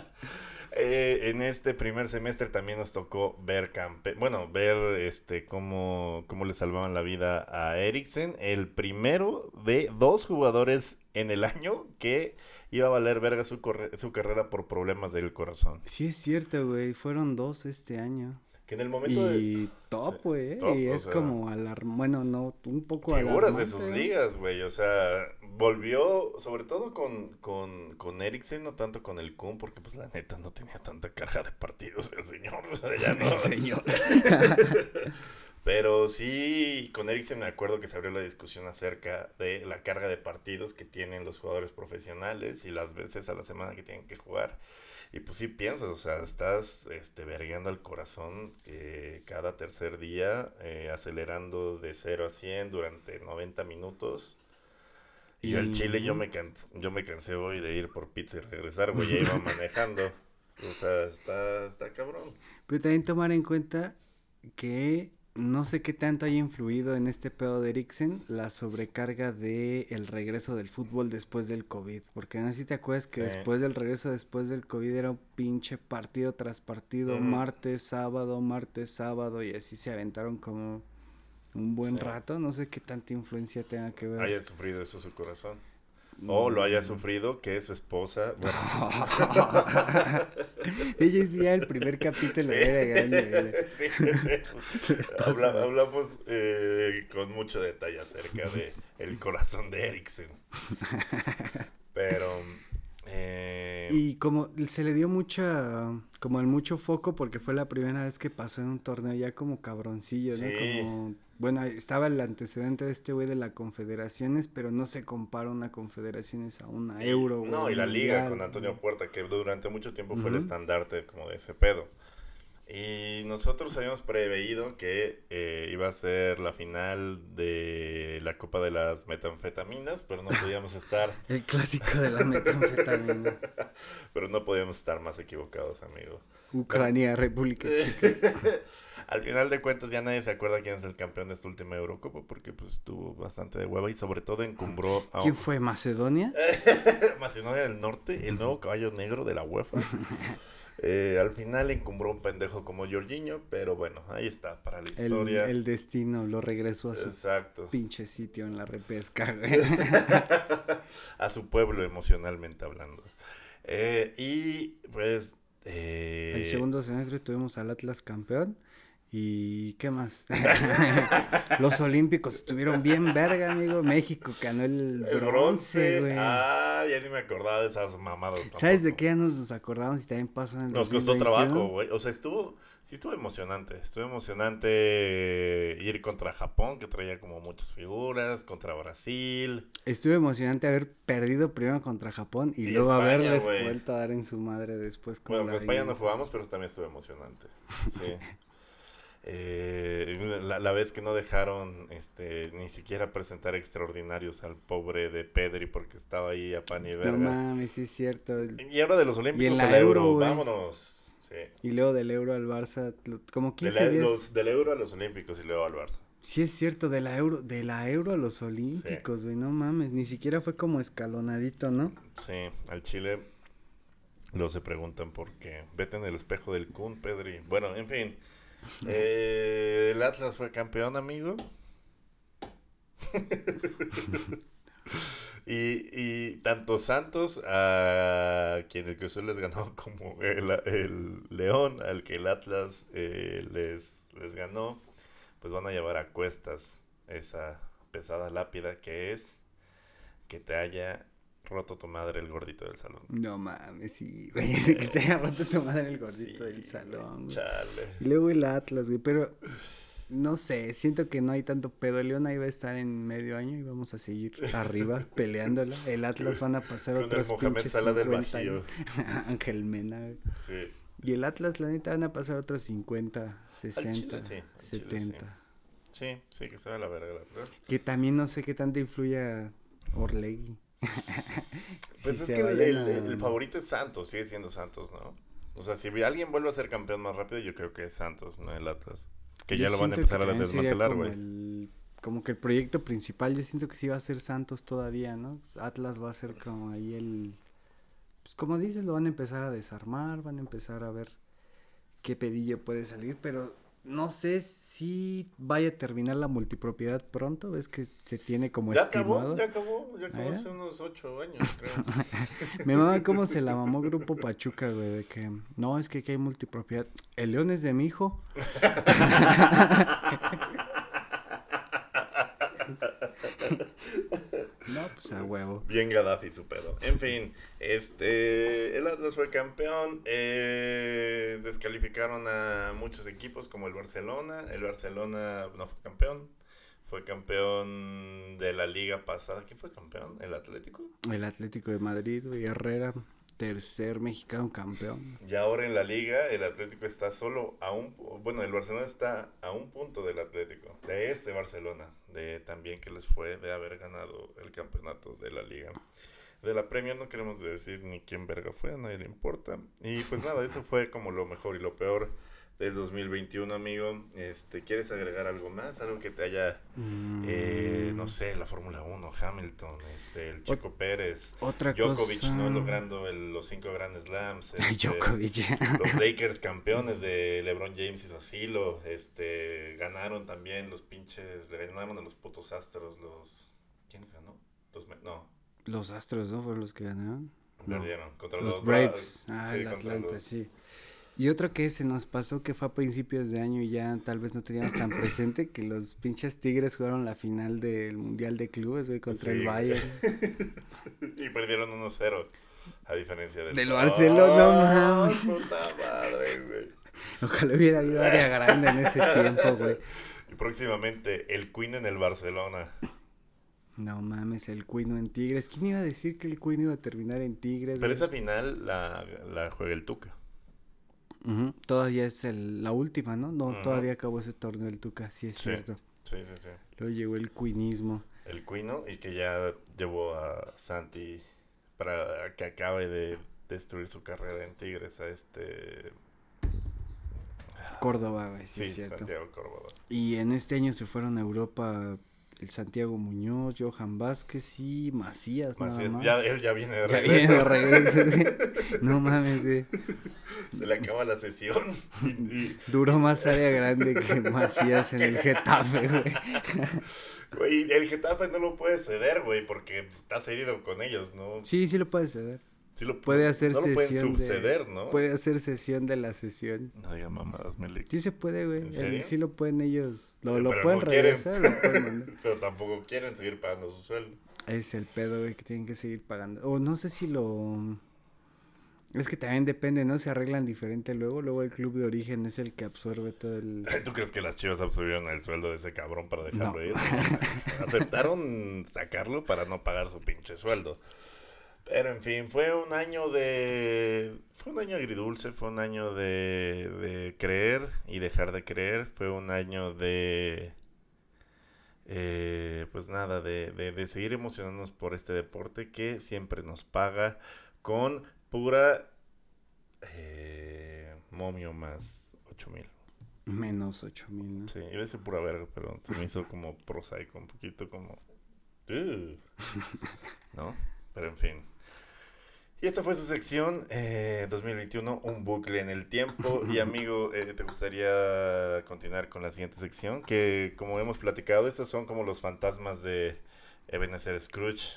Eh, en este primer semestre también nos tocó ver campe bueno, ver este cómo, cómo le salvaban la vida a Eriksen, el primero de dos jugadores en el año que iba a valer verga su, corre- su carrera por problemas del corazón. Sí es cierto, güey, fueron dos este año. Que en el momento de Y top, güey, y es sea, como alar... bueno, no, un poco figuras de alarmante, sus ¿no? ligas, güey, o sea, volvió sobre todo con, con, con Eriksen, no tanto con el Kun, porque pues la neta no tenía tanta carga de partidos el señor, [LAUGHS] o sea, ya [LAUGHS] no. El señor. [LAUGHS] Pero sí, con Eriksen me acuerdo que se abrió la discusión acerca de la carga de partidos que tienen los jugadores profesionales y las veces a la semana que tienen que jugar. Y pues sí piensas, o sea, estás este, vergueando al corazón eh, cada tercer día, eh, acelerando de 0 a 100 durante 90 minutos. Y al Chile yo me, can- yo me cansé hoy de ir por pizza y regresar, güey, ya iba [LAUGHS] manejando. O sea, está, está cabrón. Pero también tomar en cuenta que no sé qué tanto haya influido en este pedo de Eriksen la sobrecarga de el regreso del fútbol después del COVID. Porque no sé si te acuerdas que Sí. después del regreso después del COVID era un pinche partido tras partido, Ujú. martes, sábado, martes, sábado, y así se aventaron como un buen Sí. rato. No sé qué tanta influencia tenga que ver. haya sufrido eso su corazón. O lo Mm. haya sufrido que su esposa. Bueno, [LAUGHS] Ella decía el primer capítulo era grande. sí, [LAUGHS] [LAUGHS] habla- hablamos eh, con mucho detalle acerca de el corazón de Eriksen. Pero. eh, Y como se le dio mucha, como el mucho foco porque fue la primera vez que pasó en un torneo ya como cabroncillo, ¿no? Sí. Como, bueno, estaba el antecedente de este güey de la confederaciones, pero no se compara una confederaciones a una euro, güey. No, y la liga con Antonio. Puerta, que durante mucho tiempo fue el estandarte como de ese pedo. Y nosotros habíamos preveído que eh, iba a ser la final de la Copa de las Metanfetaminas, pero no podíamos [LAUGHS] estar. El clásico de la metanfetamina. [LAUGHS] pero no podíamos estar más equivocados, amigo. Ucrania, República Checa. [LAUGHS] Al final de cuentas ya nadie se acuerda quién es el campeón de esta última Eurocopa porque pues estuvo bastante de hueva y sobre todo encumbró a... ¿Quién fue? ¿Macedonia? [LAUGHS] Macedonia del Norte, el nuevo caballo negro de la UEFA. [LAUGHS] Eh, al final encumbró un pendejo como Jorginho, pero bueno, ahí está, para la historia. El, destino lo regresó a su pinche sitio en la repesca, [LAUGHS] a su pueblo emocionalmente hablando. Eh, y pues... Eh, el segundo semestre tuvimos al Atlas campeón. ¿Y qué más? [LAUGHS] Los Olímpicos estuvieron bien verga, amigo. México ganó el, bronce, güey. Ah, ya ni me acordaba de esas mamadas. ¿Sabes de qué ya nos acordamos? Y también pasó en el Nos costó trabajo, güey. O sea, estuvo, sí estuvo emocionante. Estuvo emocionante ir contra Japón, que traía como muchas figuras, contra Brasil. Estuvo emocionante haber perdido primero contra Japón y, luego haberles vuelto a dar en su madre después. Con bueno, con España no jugamos, pero también estuvo emocionante. Sí. [LAUGHS] Eh, la, vez que no dejaron este ni siquiera presentar extraordinarios al pobre de Pedri porque estaba ahí a pan y verga. No mames, sí es cierto. Y ahora de los Olímpicos al Euro, vámonos. Y luego del Euro al Barça, como 15 días. del Euro a los Olímpicos y luego al Barça. Sí es cierto, de la Euro, de la Euro a los Olímpicos, güey, no mames, ni siquiera fue como escalonadito, ¿no? Sí, al Chile luego se preguntan por qué. Vete en el espejo del Kun, Pedri. Bueno, en fin. [LAUGHS] Eh, el Atlas fue campeón, amigo. [LAUGHS] y, y tanto Santos, a quien el Cruz les ganó, [LAUGHS] como el, León, al que el Atlas eh, les, les ganó, pues van a llevar a cuestas esa pesada lápida que es que te haya roto tu madre el gordito del salón. No mames, sí, [LAUGHS] güey. que te haya roto tu madre el gordito del salón, güey. Chale. Y luego el Atlas, güey. Pero no sé, siento que no hay tanto pedo. León ahí va a estar en medio año y vamos a seguir arriba [LAUGHS] peleándola. El Atlas van a pasar Con otros el pinches Sala 50 del [LAUGHS] Ángel Mena, güey. Sí. Y el Atlas, la neta, van a pasar otros 50, 60, 70. sí. sí. que se va la verga el Atlas. Que también no sé qué tanto influye Orlegui. [LAUGHS] pues es que el, favorito es Santos, sigue siendo Santos, ¿no? O sea, si alguien vuelve a ser campeón más rápido, yo creo que es Santos, no el Atlas. Que ya lo van a empezar a desmantelar, güey. Como que el proyecto principal, yo siento que sí va a ser Santos todavía, ¿no? Atlas va a ser como ahí el. Pues como dices, lo van a empezar a desarmar, van a empezar a ver qué pedillo puede salir, pero no sé si vaya a terminar la multipropiedad pronto, es que se tiene como ya Acabó, ya acabó, ya acabó ¿Ah, hace unos ocho años, [LAUGHS] creo. Me mama cómo se la mamó Grupo Pachuca, güey, de que no, es que aquí hay multipropiedad. El león es de mi hijo. [LAUGHS] No, pues a huevo. Bien Gaddafi su pedo. En [LAUGHS] fin, este, el Atlas fue campeón. Eh, descalificaron a muchos equipos como el Barcelona. El Barcelona no fue campeón. Fue campeón de la liga pasada. ¿Quién fue campeón? ¿El Atlético? El Atlético de Madrid, y Herrera tercer mexicano campeón. Y ahora en la liga el Atlético está solo a un, bueno, el Barcelona está a un punto del Atlético, de este Barcelona, de también que les fue de haber ganado el campeonato de la liga. De la Premier no queremos decir ni quién verga fue, a nadie le importa. Y pues nada, eso fue como lo mejor y lo peor del 2021, amigo. Este, ¿Quieres agregar algo más? Algo que te haya, eh, no sé, la Fórmula 1, Hamilton, este, el Chico Pérez, otra Djokovic no logrando los cinco Grand Slams. [LAUGHS] Este, los Lakers campeones de LeBron James y su asilo. Este, ganaron también los pinches, le ganaron a los putos Astros, los... ¿Quiénes ganó? Los, no. Los Astros, ¿no? Fueron los que ganaron. Perdieron contra los, Braves. Ah, el Atlanta, sí. Y otro que se nos pasó que fue a principios de año y ya tal vez no teníamos tan presente que los pinches Tigres jugaron la final del Mundial de Clubes, güey, contra el Bayern. [LAUGHS] y perdieron 1-0, a diferencia del... Del Barcelona, no Puta madre, güey. Ojalá hubiera habido área grande en ese [LAUGHS] tiempo, güey. Y próximamente el Queen en el Barcelona. No mames, el Queen en Tigres. ¿Quién iba a decir que el Queen iba a terminar en Tigres? Pero esa final la, la juega el Tuca. Todavía es el, la última, ¿no? No, todavía acabó ese torneo el Tuca, sí es Sí. cierto. Sí, sí, sí. Luego llegó el cuinismo. El Cuino y que ya llevó a Santi para que acabe de destruir su carrera en Tigres a este... Córdoba, güey, sí, Sí, es cierto. Santiago Córdoba. Y en este año se fueron a Europa el Santiago Muñoz, Johan Vázquez y Macías, nada Macías, más. ya, él ya viene de Ya regreso. viene de regreso, güey. No mames, güey. Se le acaba la sesión. Duró más área grande que Macías en el Getafe, güey. güey, el Getafe no lo puede ceder, güey, porque está cedido con ellos, ¿no? Sí, sí lo puede ceder. Sí lo Puede hacer no lo pueden sesión subceder, de... ¿no? Puede hacer sesión de la sesión. No diga mamadas, Melik. Sí se puede, güey. Sí lo pueden ellos. Lo, Sí, lo pueden no regresar, lo pueden mandar. [LAUGHS] Pero tampoco quieren seguir pagando su sueldo. Es el pedo, güey, que tienen que seguir pagando. O no sé si lo... Es que también depende, ¿no? Se arreglan diferente luego. Luego el club de origen es el que absorbe todo el... [LAUGHS] ¿Tú crees que las chivas absorbieron el sueldo de ese cabrón para dejarlo No. ir? [LAUGHS] Aceptaron sacarlo para no pagar su pinche sueldo. Pero en fin, fue un año de. Fue un año agridulce, fue un año de, de creer y dejar de creer. Fue un año de. eh, pues nada, de, de, de seguir emocionándonos por este deporte que siempre nos paga con pura. eh, momio más 8 mil. Menos ocho mil, ¿no? Sí, iba a decir pura verga, pero se me hizo como prosaico, un poquito como... "Ugh", [LAUGHS] ¿No? Pero en fin. Y esta fue su sección, eh, 2021, un bucle en el tiempo. Y [LAUGHS] amigo, eh, ¿te gustaría continuar con la siguiente sección? Que como hemos platicado, estos son como los fantasmas de Ebenezer Scrooge.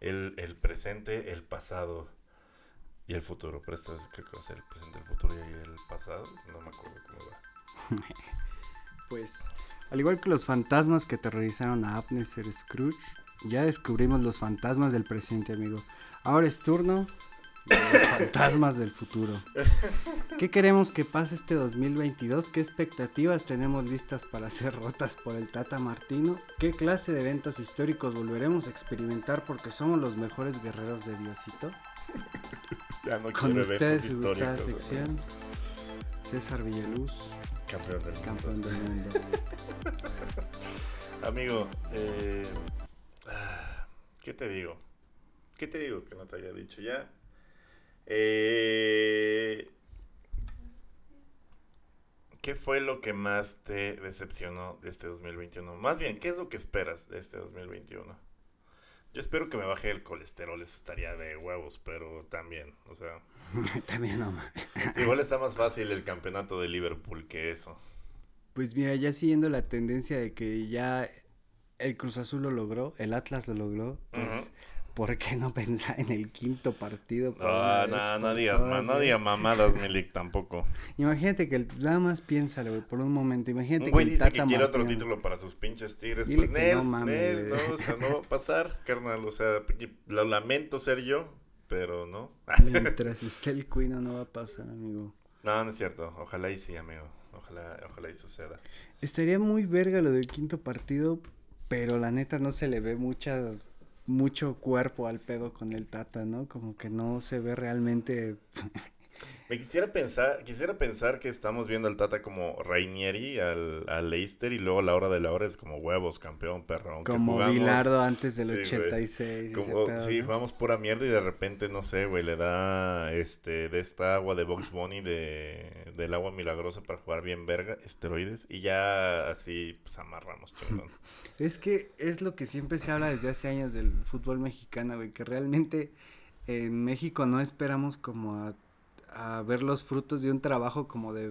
El, el presente, el pasado y el futuro. Pero esta creo que va a ser el presente, el futuro y el pasado. No me acuerdo cómo va. [LAUGHS] Pues, al igual que los fantasmas que aterrorizaron a Abneser Scrooge, ya descubrimos los fantasmas del presente, amigo. Ahora es turno de los [LAUGHS] fantasmas del futuro. ¿Qué queremos que pase este 2022? ¿Qué expectativas tenemos listas para ser rotas por el Tata Martino? ¿Qué clase de eventos históricos volveremos a experimentar porque somos los mejores guerreros de Diosito? [LAUGHS] Ya no Con ustedes su gustada sección, César Villaluz. Campeón del mundo. campeón del mundo. [LAUGHS] Amigo, eh, ah, ¿qué te digo? ¿Qué te digo que no te haya dicho ya? Eh, ¿Qué fue lo que más te decepcionó de este 2021? Más bien, ¿qué es lo que esperas de este 2021? Yo espero que me baje el colesterol, eso estaría de huevos, pero también, o sea, [LAUGHS] También no igual está más fácil el campeonato de Liverpool que eso. Pues mira, ya siguiendo la tendencia de que ya el Cruz Azul lo logró, el Atlas lo logró, pues ¿por qué no pensar en el quinto partido? Ah, no, no por digas, todas, ma- no güey? digas mamadas, [LAUGHS] Milik, tampoco. Imagínate que el- nada más piénsalo, güey, por un momento. Imagínate güey que el dice que quiere otro título para sus pinches tigres. Pues Nel, no mames, Nel, no, o sea, no va a pasar, carnal. O sea, lo lamento ser yo, pero no. [LAUGHS] Mientras esté el Cuino no va a pasar, amigo. No, no es cierto. Ojalá y sí, amigo. Ojalá, ojalá y suceda. Estaría muy verga lo del quinto partido, pero la neta no se le ve mucha mucho cuerpo al pedo con el Tata, ¿no? Como que no se ve realmente [LAUGHS] Me quisiera pensar, quisiera pensar que estamos viendo al Tata como Rainieri al, al Leicester y luego a la hora de la hora es como huevos, campeón, perrón. como Bilardo antes del Sí, güey. 86. y ese Como- pedo, sí, ¿no? jugamos pura mierda y de repente, no sé, güey, le da este de esta agua de Box Bunny de, del agua milagrosa para jugar bien verga, esteroides, y ya así pues amarramos chingón. [LAUGHS] Es que es lo que siempre se habla desde hace años del fútbol mexicano, güey, que realmente en México no esperamos como a, a ver los frutos de un trabajo como de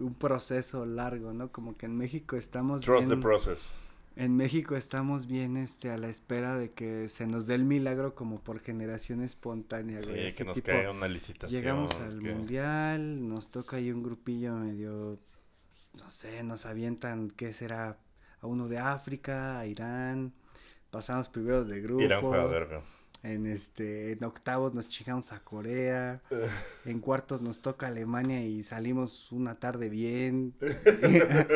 un proceso largo, ¿no? Como que en México estamos Trust the process. en México estamos bien este a la espera de que se nos dé el milagro como por generación espontánea, Sí, güey. que nos tipo, caiga una licitación. Llegamos al que- mundial, nos toca ahí un grupillo medio, no sé, nos avientan, ¿qué será? A uno de África, a Irán, pasamos primeros de grupo. Irán juega verga. En este, en octavos nos chingamos a Corea, [LAUGHS] en cuartos nos toca Alemania y salimos una tarde bien. [LAUGHS]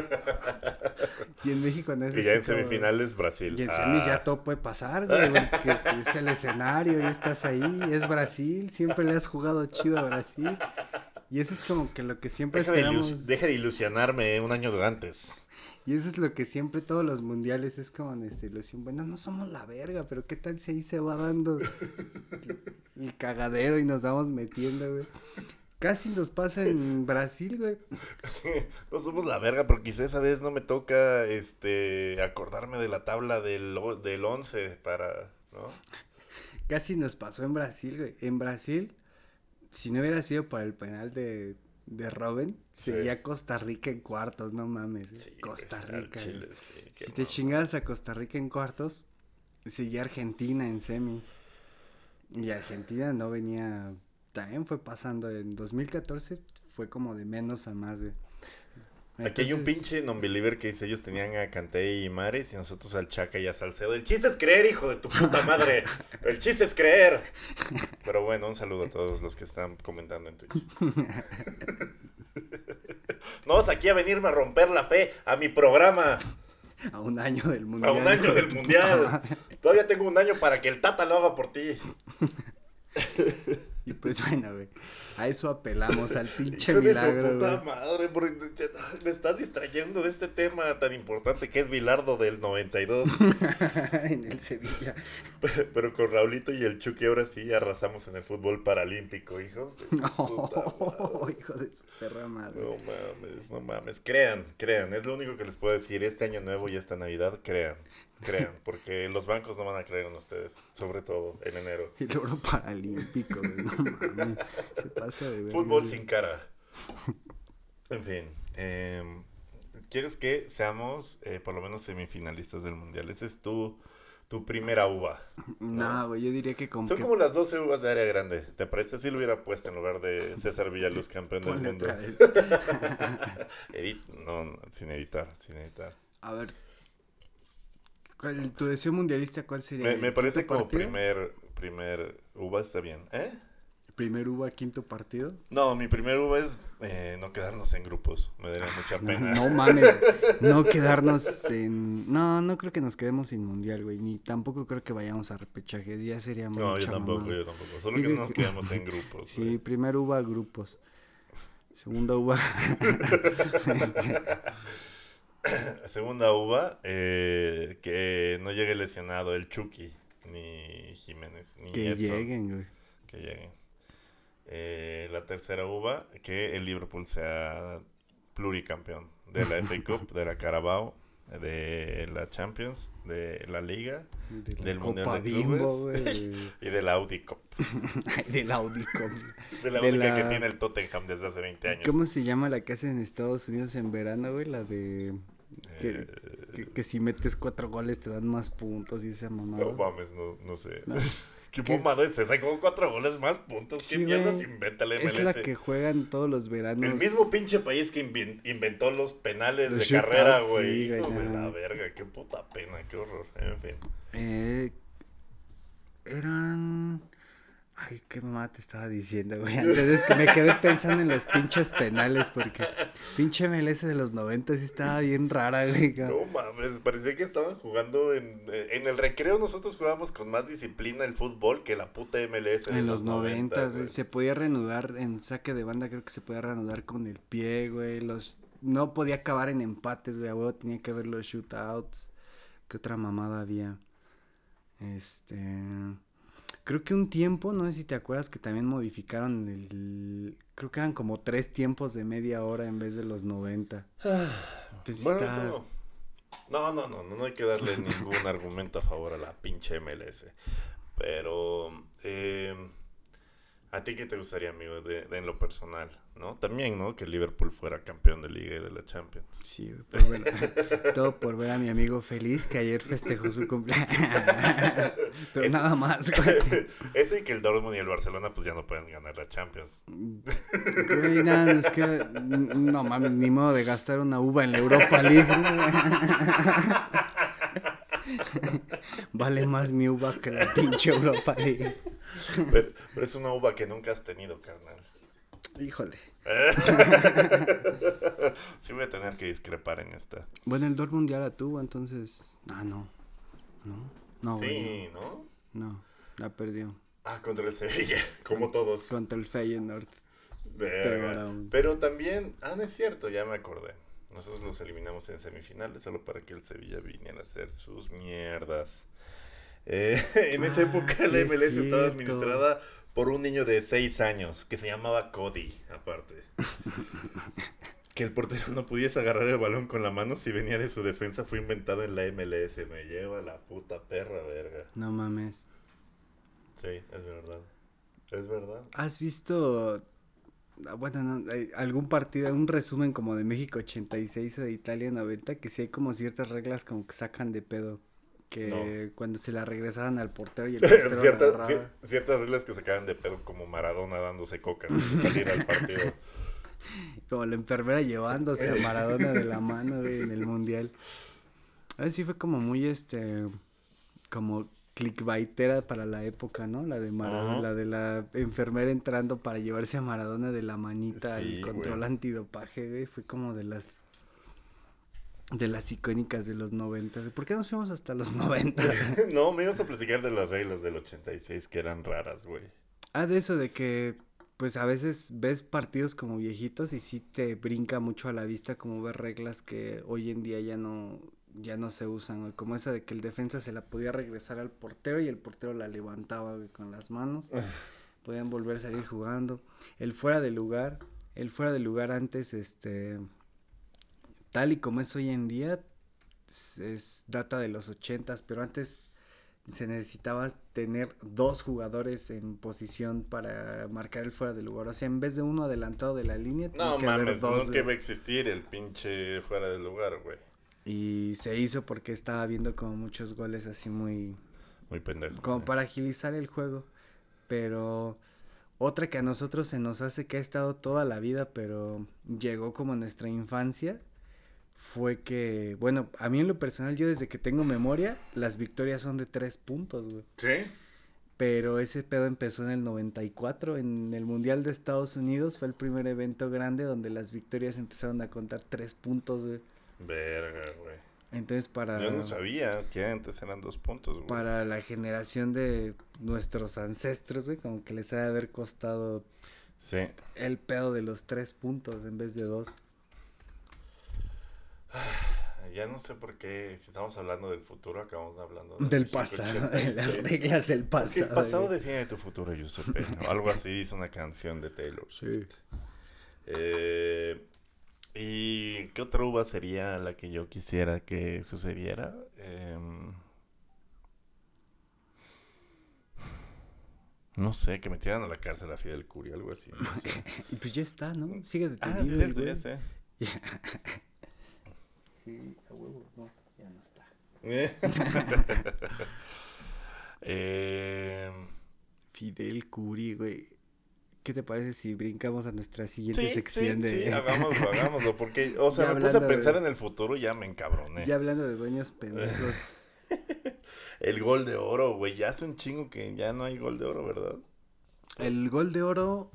y en México no es Y ya en como- semifinales Brasil. y en Ah, semis ya todo puede pasar, güey, [LAUGHS] porque es el escenario y estás ahí, es Brasil, siempre le has jugado chido a Brasil. Y eso es como que lo que siempre Deja de, esperamos. ilus- deja de ilusionarme un año de antes. Y eso es lo que siempre todos los mundiales es como nuestra ilusión. Bueno, no somos la verga, pero qué tal si ahí se va dando [LAUGHS] el cagadero y nos vamos metiendo, güey. Casi nos pasa en Brasil, güey. [LAUGHS] No somos la verga, pero quizá esa vez no me toca este acordarme de la tabla del, del 11 para, ¿no? Casi nos pasó en Brasil, güey. En Brasil, si no hubiera sido por el penal de, de Robin, Sí. sería Costa Rica en cuartos, no mames. Sí, Costa Rica. chile, sí, Si te chingas a Costa Rica en cuartos, seguía Argentina en semis. Y Argentina no venía, también fue pasando. En 2014 fue como de menos a más, güey. Aquí hay un pinche non-believer que dice ellos tenían a Canté y Mares y nosotros al Chaca y a Salcedo. El chiste es creer, hijo de tu puta madre. El chiste es creer. Pero bueno, un saludo a todos los que están comentando en Twitch. [LAUGHS] No vas aquí a venirme a romper la fe a mi programa. A un año del A mundial. un año del mundial. Todavía tengo un año para que el Tata lo haga por ti. [LAUGHS] Y pues bueno, güey. A eso apelamos, al pinche Hijo de su milagro, puta madre, porque me estás distrayendo de este tema tan importante que es Bilardo del 92. [LAUGHS] en el Sevilla. Pero con Raulito y el Chucky ahora sí arrasamos en el fútbol paralímpico, hijos. de su puta Oh, madre. hijo de su perra madre. No mames, no mames. Crean, crean. Es lo único que les puedo decir. Este año nuevo y esta Navidad, crean. Crean. Porque los bancos no van a creer en ustedes. Sobre todo en enero. [LAUGHS] El oro paralímpico, güey. No mames. Se pasa de ver. Fútbol sin cara. En fin. em, ¿Quieres que seamos eh, por lo menos semifinalistas del mundial? Esa es tu, tu primera uva. No, güey, yo diría que como Son que como las 12 uvas de área grande. ¿Te parece? Si lo hubiera puesto en lugar de César Villaluz, campeón del mundo. [LAUGHS] Edit, no, no, sin editar, sin editar. A ver. ¿Cuál- tu deseo mundialista cuál sería? Me, ¿El me parece como partido? primer, primer uva está bien. ¿Eh? ¿Primer uva, quinto partido? No, mi primer uva es eh, no quedarnos en grupos. Me daría mucha No, pena. no mames, [LAUGHS] no quedarnos en... No, no creo que nos quedemos sin mundial, güey, ni tampoco creo que vayamos a repechajes, ya sería mucha No, yo tampoco, mamada. yo tampoco. Solo que no nos que- quedemos en [LAUGHS] grupos. Sí, güey. primer uva, grupos. Segunda uva. [LAUGHS] este, [COUGHS] Segunda uva, eh, que no llegue lesionado el Chucky, ni Jiménez, ni que Edson. lleguen, güey. Que lleguen. Eh, la tercera uva, que el Liverpool sea pluricampeón de la [LAUGHS] FA Cup, de la Carabao, de la Champions, de la Liga De la Del Mundial Copa de Bimbo, Clubes. [LAUGHS] y de la Audi Cup. Ay, del Audi Cup. [LAUGHS] De la De única que la- tiene el Tottenham desde hace 20 años. ¿Cómo se llama la que hacen en Estados Unidos en verano, güey? La de... Que, Eh, que, que si metes cuatro goles te dan más puntos y esa mamada. No mames, no, no sé. No. ¿Qué ¿Qué? es esa? Como cuatro goles más puntos. ¿Qué Sí, mierdas güey. inventa la MLS? es la que juegan todos los veranos. El mismo pinche país que inventó los penales Los de carrera, sí, güey. güey, Hijos de la verga, qué puta pena, qué horror. En fin. Eh, eran... Ay, qué mamá te estaba diciendo, güey. Antes es que me quedé pensando en los pinches penales porque pinche MLS de los 90 sí estaba bien rara, güey. No mames, parecía que estaban jugando en, en el recreo. Nosotros jugábamos con más disciplina el fútbol que la puta MLS. de En los 90, güey. güey, se podía reanudar en saque de banda, creo que se podía reanudar con el pie, güey, los no podía acabar en empates, güey, a huevo tenía que haber los shootouts. ¿Qué otra mamada había? Este, creo que un tiempo, no sé si te acuerdas que también modificaron el creo que eran como tres tiempos de media hora en vez de los 90. Entonces Bueno, está eso no. No, no, no, no, no hay que darle ningún [LAUGHS] argumento a favor a la pinche MLS. Pero, eh, ¿a ti qué te gustaría, amigo, de, de en lo personal? ¿No? También, ¿no? Que Liverpool fuera campeón de Liga y de la Champions. Sí, pero bueno, [LAUGHS] todo por ver a mi amigo feliz que ayer festejó su cumpleaños. [LAUGHS] Pero nada más, güey. [LAUGHS] Ese y que el Dortmund y el Barcelona pues ya no pueden ganar la Champions. Güey, nada, es que no mames, ni modo de gastar una uva en la Europa League. [LAUGHS] vale más mi uva que la pinche Europa League. Pero, pero es una uva que nunca has tenido, carnal. Híjole. [LAUGHS] sí voy a tener que discrepar en esta. Bueno, el Dortmund ya la tuvo, entonces. Ah, no. No. No, sí, ¿no? no. No, la perdió. Ah, contra el Sevilla, [LAUGHS] como todos. Contra el Feyenoord. Verga. Pero también, ah, no es cierto, ya me acordé. Nosotros los eliminamos en semifinales solo para que el Sevilla viniera a hacer sus mierdas. Eh, [LAUGHS] en esa Ah, época sí la es MLS estaba administrada por un niño de 6 años que se llamaba Cody, aparte. [LAUGHS] que el portero no pudiese agarrar el balón con la mano si venía de su defensa fue inventado en la MLS. Me lleva la puta perra, verga. No mames. Sí, es verdad. Es verdad. ¿Has visto, bueno, no, hay algún partido, un resumen como de México 86 o de Italia 90, que sí hay como ciertas reglas como que sacan de pedo? Que cuando se la regresaban al portero y el [LAUGHS] portero la Ciertas, agarraba. cier- ciertas reglas que se acaban de pedo como Maradona dándose coca salir al partido. [LAUGHS] Como la enfermera llevándose a Maradona de la mano, güey, en el mundial. Así fue como muy, este, como clickbaitera para la época, ¿no? La de Maradona, la de la enfermera entrando para llevarse a Maradona de la manita Sí, al control güey. antidopaje, güey. Fue como de las, de las icónicas de los 90. ¿Por qué nos fuimos hasta los 90? [LAUGHS] no, me ibas a platicar de las reglas del 86 que eran raras, güey. Ah, de eso de que, pues a veces ves partidos como viejitos y sí te brinca mucho a la vista como ver reglas que hoy en día ya no, ya no se usan, güey. Como esa de que el defensa se la podía regresar al portero y el portero la levantaba, güey, con las manos. [LAUGHS] Podían volver a salir jugando. El fuera de lugar, el fuera de lugar antes, este, tal y como es hoy en día, es, es data de los ochentas, pero antes se necesitaba tener dos jugadores en posición para marcar el fuera de lugar. O sea, en vez de uno adelantado de la línea, tenía No que haber mames, dos, nunca güey. va a existir el pinche fuera del lugar, güey. Y se hizo porque estaba viendo como muchos goles así muy... Muy pendejo. como güey. para agilizar el juego. Pero otra que a nosotros se nos hace que ha estado toda la vida, pero llegó como en nuestra infancia, fue que, bueno, a mí en lo personal, yo desde que tengo memoria, las victorias son de tres puntos, güey. ¿Sí? Pero ese pedo empezó en el 94, en el Mundial de Estados Unidos, fue el primer evento grande donde las victorias empezaron a contar tres puntos, güey. Verga, güey. Entonces para... Yo no sabía que antes eran dos puntos, güey. para la generación de nuestros ancestros, güey, como que les ha de haber costado Sí. el pedo de los tres puntos en vez de dos. [SIGHS] Ya no sé por qué, si estamos hablando del futuro, acabamos hablando de Del pasado, de las 86. reglas del Porque pasado. el pasado güey. define tu futuro, Giuseppe. o algo así dice una canción de Taylor Swift. Eh, ¿Y qué otra uva sería la que yo quisiera que sucediera? Em, no sé, que metieran a la cárcel a Fidel Curi, algo así. no sé. [LAUGHS] Pues ya está, ¿no? Sigue ah, detenido sí, el cierto, ya sé. [LAUGHS] Sí, a huevo, no, ya no está. [LAUGHS] Eh, Fidel Curi, güey. ¿Qué te parece si brincamos a nuestra siguiente sí, sección sí, de... sí, hagámoslo, [LAUGHS] hagámoslo, porque, o sea, Ya me puse a de- pensar en el futuro y ya me encabroné. Ya hablando de dueños pendejos. [LAUGHS] El gol de oro, güey, ya hace un chingo que ya no hay gol de oro, ¿verdad? El gol de oro...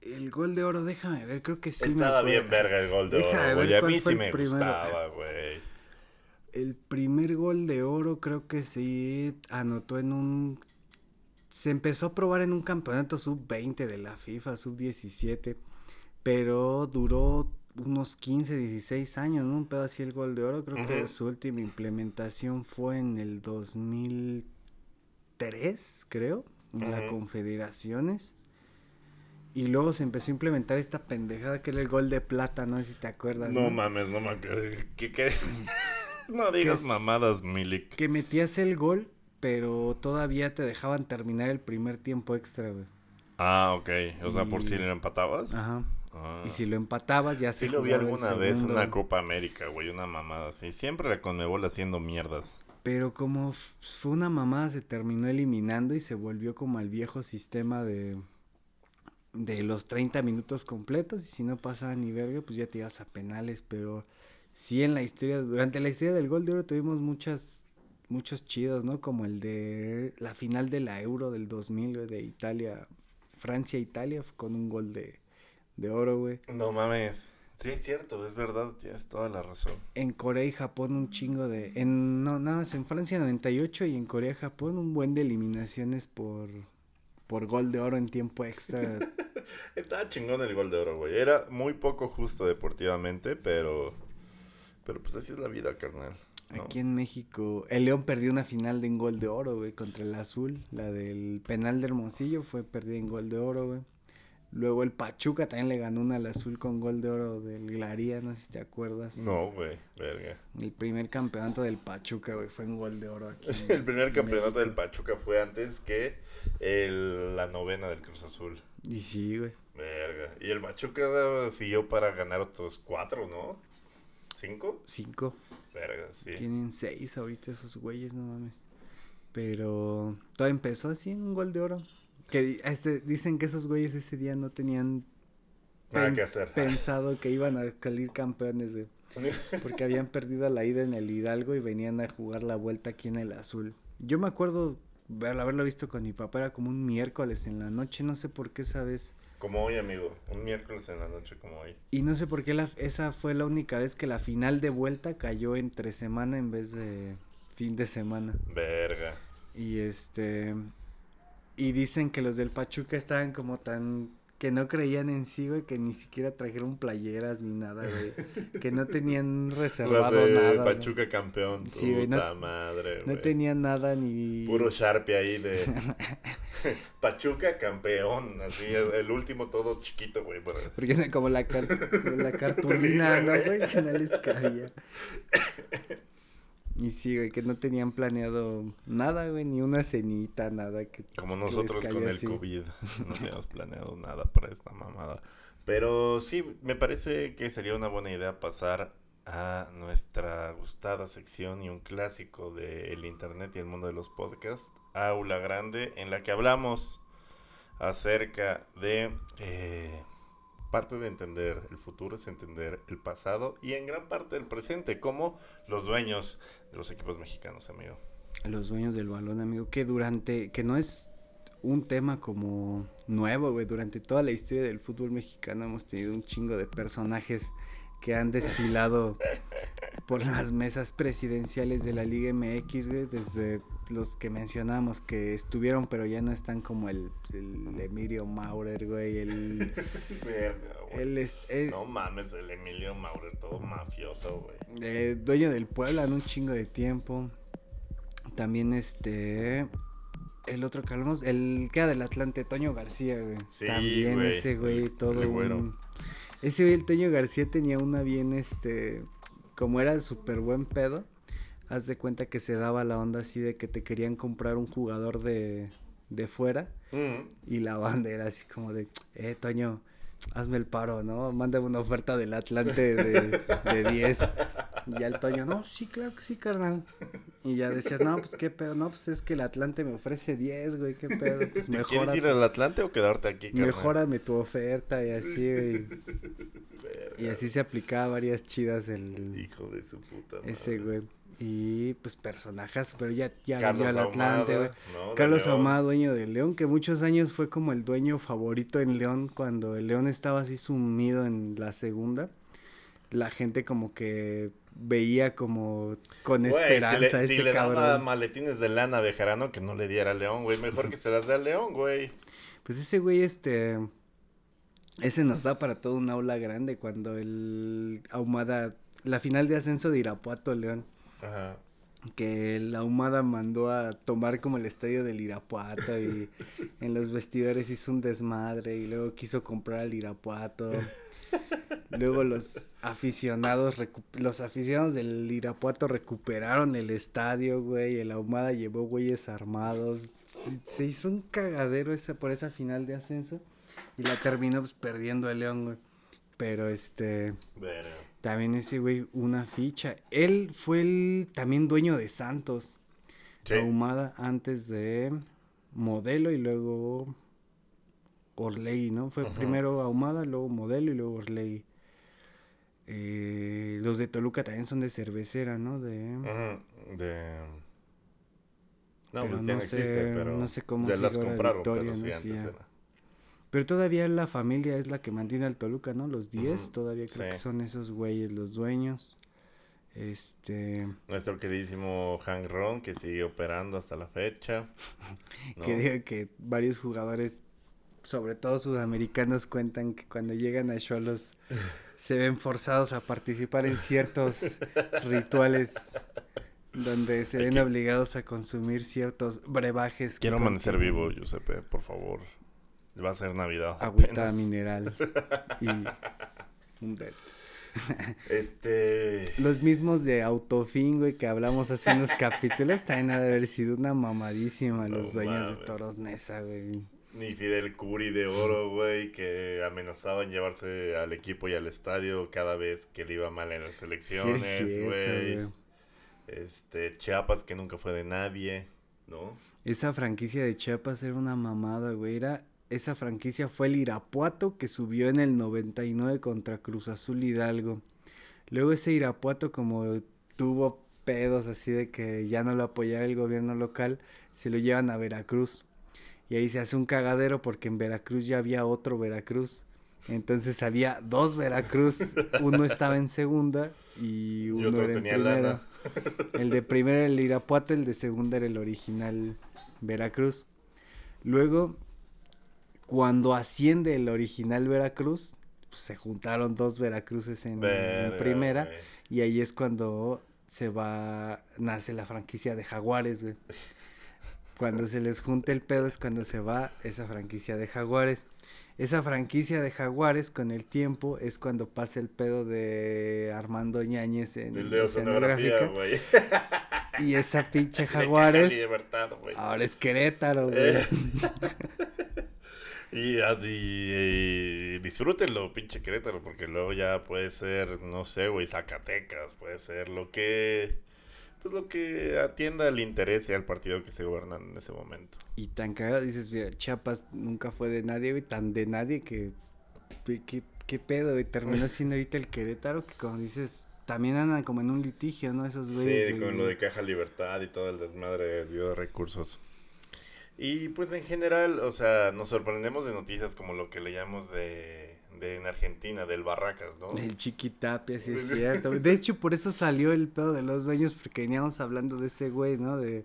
El gol de oro, déjame ver, creo que sí me Estaba bien verga el gol de oro, güey, ver a cuál mí fue sí el me primero. gustaba, güey. El primer gol de oro creo que sí anotó en un... Se empezó a probar en un campeonato sub-20 de la FIFA, sub-17, pero duró unos 15, 16 años, ¿no? Un pedo así el gol de oro. Creo que su última implementación fue en el 2003, creo, en la Ujú. Confederaciones. Y luego se empezó a implementar esta pendejada que era el gol de plata, no sé si te acuerdas. No mames, no me acuerdo. ¿Qué, qué? [LAUGHS] no digas es- mamadas, Milik. Que metías el gol, pero todavía te dejaban terminar el primer tiempo extra, güey. Ah, ok. O sea, por si lo empatabas. Ajá. Ah. Y si lo empatabas, ya se Sí lo vi alguna vez en una Copa América, güey, una mamada así. Siempre la Conmebol haciendo mierdas. Pero como fue una mamada, se terminó eliminando y se volvió como al viejo sistema de de los 30 minutos completos y si no pasaba ni verga, pues ya te ibas a penales, pero sí en la historia, durante la historia del gol de oro tuvimos muchas muchos chidos, ¿no? Como el de la final de la Euro del 2000, güey, de Italia, Francia-Italia, con un gol de, de oro, güey. No mames. Sí, es cierto, es verdad, tienes toda la razón. En Corea y Japón un chingo de... En, no, nada más en Francia 98 y en Corea y Japón un buen de eliminaciones por, por gol de oro en tiempo extra. [LAUGHS] Estaba chingón el gol de oro, güey. Era muy poco justo deportivamente, pero. Pero pues así es la vida, carnal. Aquí en México, el León perdió una final de un gol de oro, güey, contra el Azul. La del penal de Hermosillo fue perdida en gol de oro, güey. Luego el Pachuca también le ganó una al Azul con gol de oro del Glaría, no sé si te acuerdas. No, güey, verga. El primer campeonato del Pachuca, güey, fue en gol de oro aquí. [LAUGHS] el primer campeonato del Pachuca fue antes que el, la novena del Cruz Azul. Y sí, güey. Verga. Y el Pachuca siguió para ganar otros cuatro, ¿no? ¿Cinco? Cinco. Verga, sí. Tienen seis ahorita esos güeyes, no mames. Pero todo empezó así en un gol de oro. Que este, dicen que esos güeyes ese día no tenían Nada que hacer. pensado que iban a salir campeones, güey. [LAUGHS] Porque habían perdido la ida en el Hidalgo y venían a jugar la vuelta aquí en el Azul. Yo me acuerdo al haberlo visto con mi papá, era como un miércoles en la noche, no sé por qué esa vez. Como hoy, amigo, un miércoles en la noche como hoy. Y no sé por qué la, esa fue la única vez que la final de vuelta cayó entre semana en vez de fin de semana. Verga. Y este, y dicen que los del Pachuca estaban como tan que no creían en sí, güey, que ni siquiera trajeron playeras ni nada, güey. que no tenían [LAUGHS] reservado nada. Pachuca campeón, sí, puta no, madre, güey. No tenían nada ni... Puro Sharpie ahí de... [LAUGHS] Pachuca campeón, así, el, último todo chiquito, güey. Porque como la, como la [LAUGHS] cartulina, ¿no, güey? Que no les cabía. Y sí, güey, que no tenían planeado nada, güey, ni una cenita, nada. que Como nosotros con el COVID, [LAUGHS] no [LAUGHS] teníamos planeado nada para esta mamada. Pero sí, me parece que sería una buena idea pasar a nuestra gustada sección y un clásico del internet y el mundo de los podcasts, Aula Grande, en la que hablamos acerca de... Eh, parte de entender el futuro es entender el pasado y en gran parte el presente, como los dueños de los equipos mexicanos, amigo. Los dueños del balón, amigo, que durante, que no es un tema como nuevo, güey, durante toda la historia del fútbol mexicano hemos tenido un chingo de personajes que han desfilado por las mesas presidenciales de la Liga MX, güey, desde los que mencionamos que estuvieron, pero ya no están como el, el Emilio Maurer, güey, el... [LAUGHS] el eh, no mames, el Emilio Maurer, todo mafioso, güey. Eh, dueño del Puebla en un chingo de tiempo. También este... El otro que hablamos, el que era del Atlante, Toño García, güey. También ese güey, todo un... Ese güey, el Toño García tenía una bien, este... Como era súper buen pedo haz de cuenta que se daba la onda así de que te querían comprar un jugador de, de fuera mm. y la banda era así como de, eh, Toño, hazme el paro, ¿no? Mándame una oferta del Atlante de, de [LAUGHS] 10. Y ya el Toño, no, sí, claro que sí, carnal. Y ya decías, no, pues qué pedo, no, pues es que el Atlante me ofrece 10, güey, qué pedo. Pues ¿Quieres ir al Atlante o quedarte aquí, carnal? Mejórame tu oferta y así, güey. [LAUGHS] Y así se aplicaba varias chidas el... Hijo de su puta madre. Ese, güey. Y pues personajes, pero ya, ya vendió al Atlante, güey. Carlos Ahumada, dueño de León, que muchos años fue como el dueño favorito en León cuando el León estaba así sumido en la segunda. La gente como que veía como con esperanza ese si le Daba maletines de lana de Jarano que no le diera a León, güey. Mejor que se las dé a León, güey. Pues ese güey, este. Ese nos da para todo un aula grande cuando el Ahumada. La final de ascenso de Irapuato León que la Humada mandó a tomar como el estadio del Irapuato y [LAUGHS] en los vestidores hizo un desmadre y luego quiso comprar al Irapuato. Luego los aficionados, los aficionados del Irapuato recuperaron el estadio, güey. El Ahumada llevó güeyes armados. Se, hizo un cagadero esa, por esa final de ascenso. Y la terminó pues, perdiendo el León, güey. Pero este. También ese güey, una ficha. Él fue el también dueño de Santos. Ahumada antes de Modelo y luego Orley, ¿no? Fue primero Ahumada, luego Modelo y luego Orley. Eh, los de Toluca también son de cervecera, ¿no? De... De... No, pues no, sé, pero no sé cómo Victoria, no pero todavía la familia es la que mantiene al Toluca, ¿no? Los 10, todavía creo que son esos güeyes los dueños. Este. Nuestro queridísimo Hank Ron, que sigue operando hasta la fecha. [LAUGHS] que diga que varios jugadores sobre todo sudamericanos, cuentan que cuando llegan a Cholos [LAUGHS] se ven forzados a participar en ciertos [LAUGHS] rituales donde se ven obligados a consumir ciertos brebajes. Quiero amanecer vivo, Giuseppe, por favor. Va a ser Navidad. Agüita mineral y [LAUGHS] un dead. Este. Los mismos de Autofin, güey, que hablamos hace unos capítulos, también ha de haber sido una mamadísima los dueños de Toros Nesa, güey. Ni Fidel Curi de oro, güey, que amenazaban llevarse al equipo y al estadio cada vez que le iba mal en las elecciones, güey. este, Chiapas, que nunca fue de nadie, ¿no? Esa franquicia de Chiapas era una mamada, güey. Era, esa franquicia fue el Irapuato que subió en el 99 contra Cruz Azul Hidalgo. Luego ese Irapuato como tuvo pedos así de que ya no lo apoyaba el gobierno local, se lo llevan a Veracruz. Y ahí se hace un cagadero porque en Veracruz ya había otro Veracruz. Entonces había dos Veracruz. [LAUGHS] Uno estaba en segunda y uno era en primera. El de primera era el Irapuato, el de segunda era el original Veracruz. Luego, cuando asciende el original Veracruz, pues, se juntaron dos Veracruces en, en primera. Y ahí es cuando se va, nace la franquicia de Jaguares, güey. Cuando se les junta el pedo es cuando se va esa franquicia de Jaguares. Esa franquicia de Jaguares con el tiempo es cuando pasa el pedo de Armando Ñañez en el de escenográfica. Y esa [LAUGHS] pinche Jaguares ahora es Querétaro, güey. Eh. [LAUGHS] y, y, disfrútenlo, pinche Querétaro, porque luego ya puede ser, no sé, güey, Zacatecas, puede ser lo que pues lo que atienda al interés y al partido que se gobierna en ese momento. Y tan cagado, dices, mira, Chiapas nunca fue de nadie, güey, tan de nadie que, qué, qué pedo, güey, terminó [LAUGHS] siendo ahorita el Querétaro, que como dices, también andan como en un litigio, ¿no? Esos güeyes. Sí, con lo de Caja Libertad y todo el desmadre de recursos. Y pues en general, o sea, nos sorprendemos de noticias como lo que leíamos de de en Argentina, del Barracas, ¿no? Del Chiquitapia, sí es [LAUGHS] cierto. De hecho, por eso salió el pedo de los dueños, porque veníamos hablando de ese güey, ¿no? De,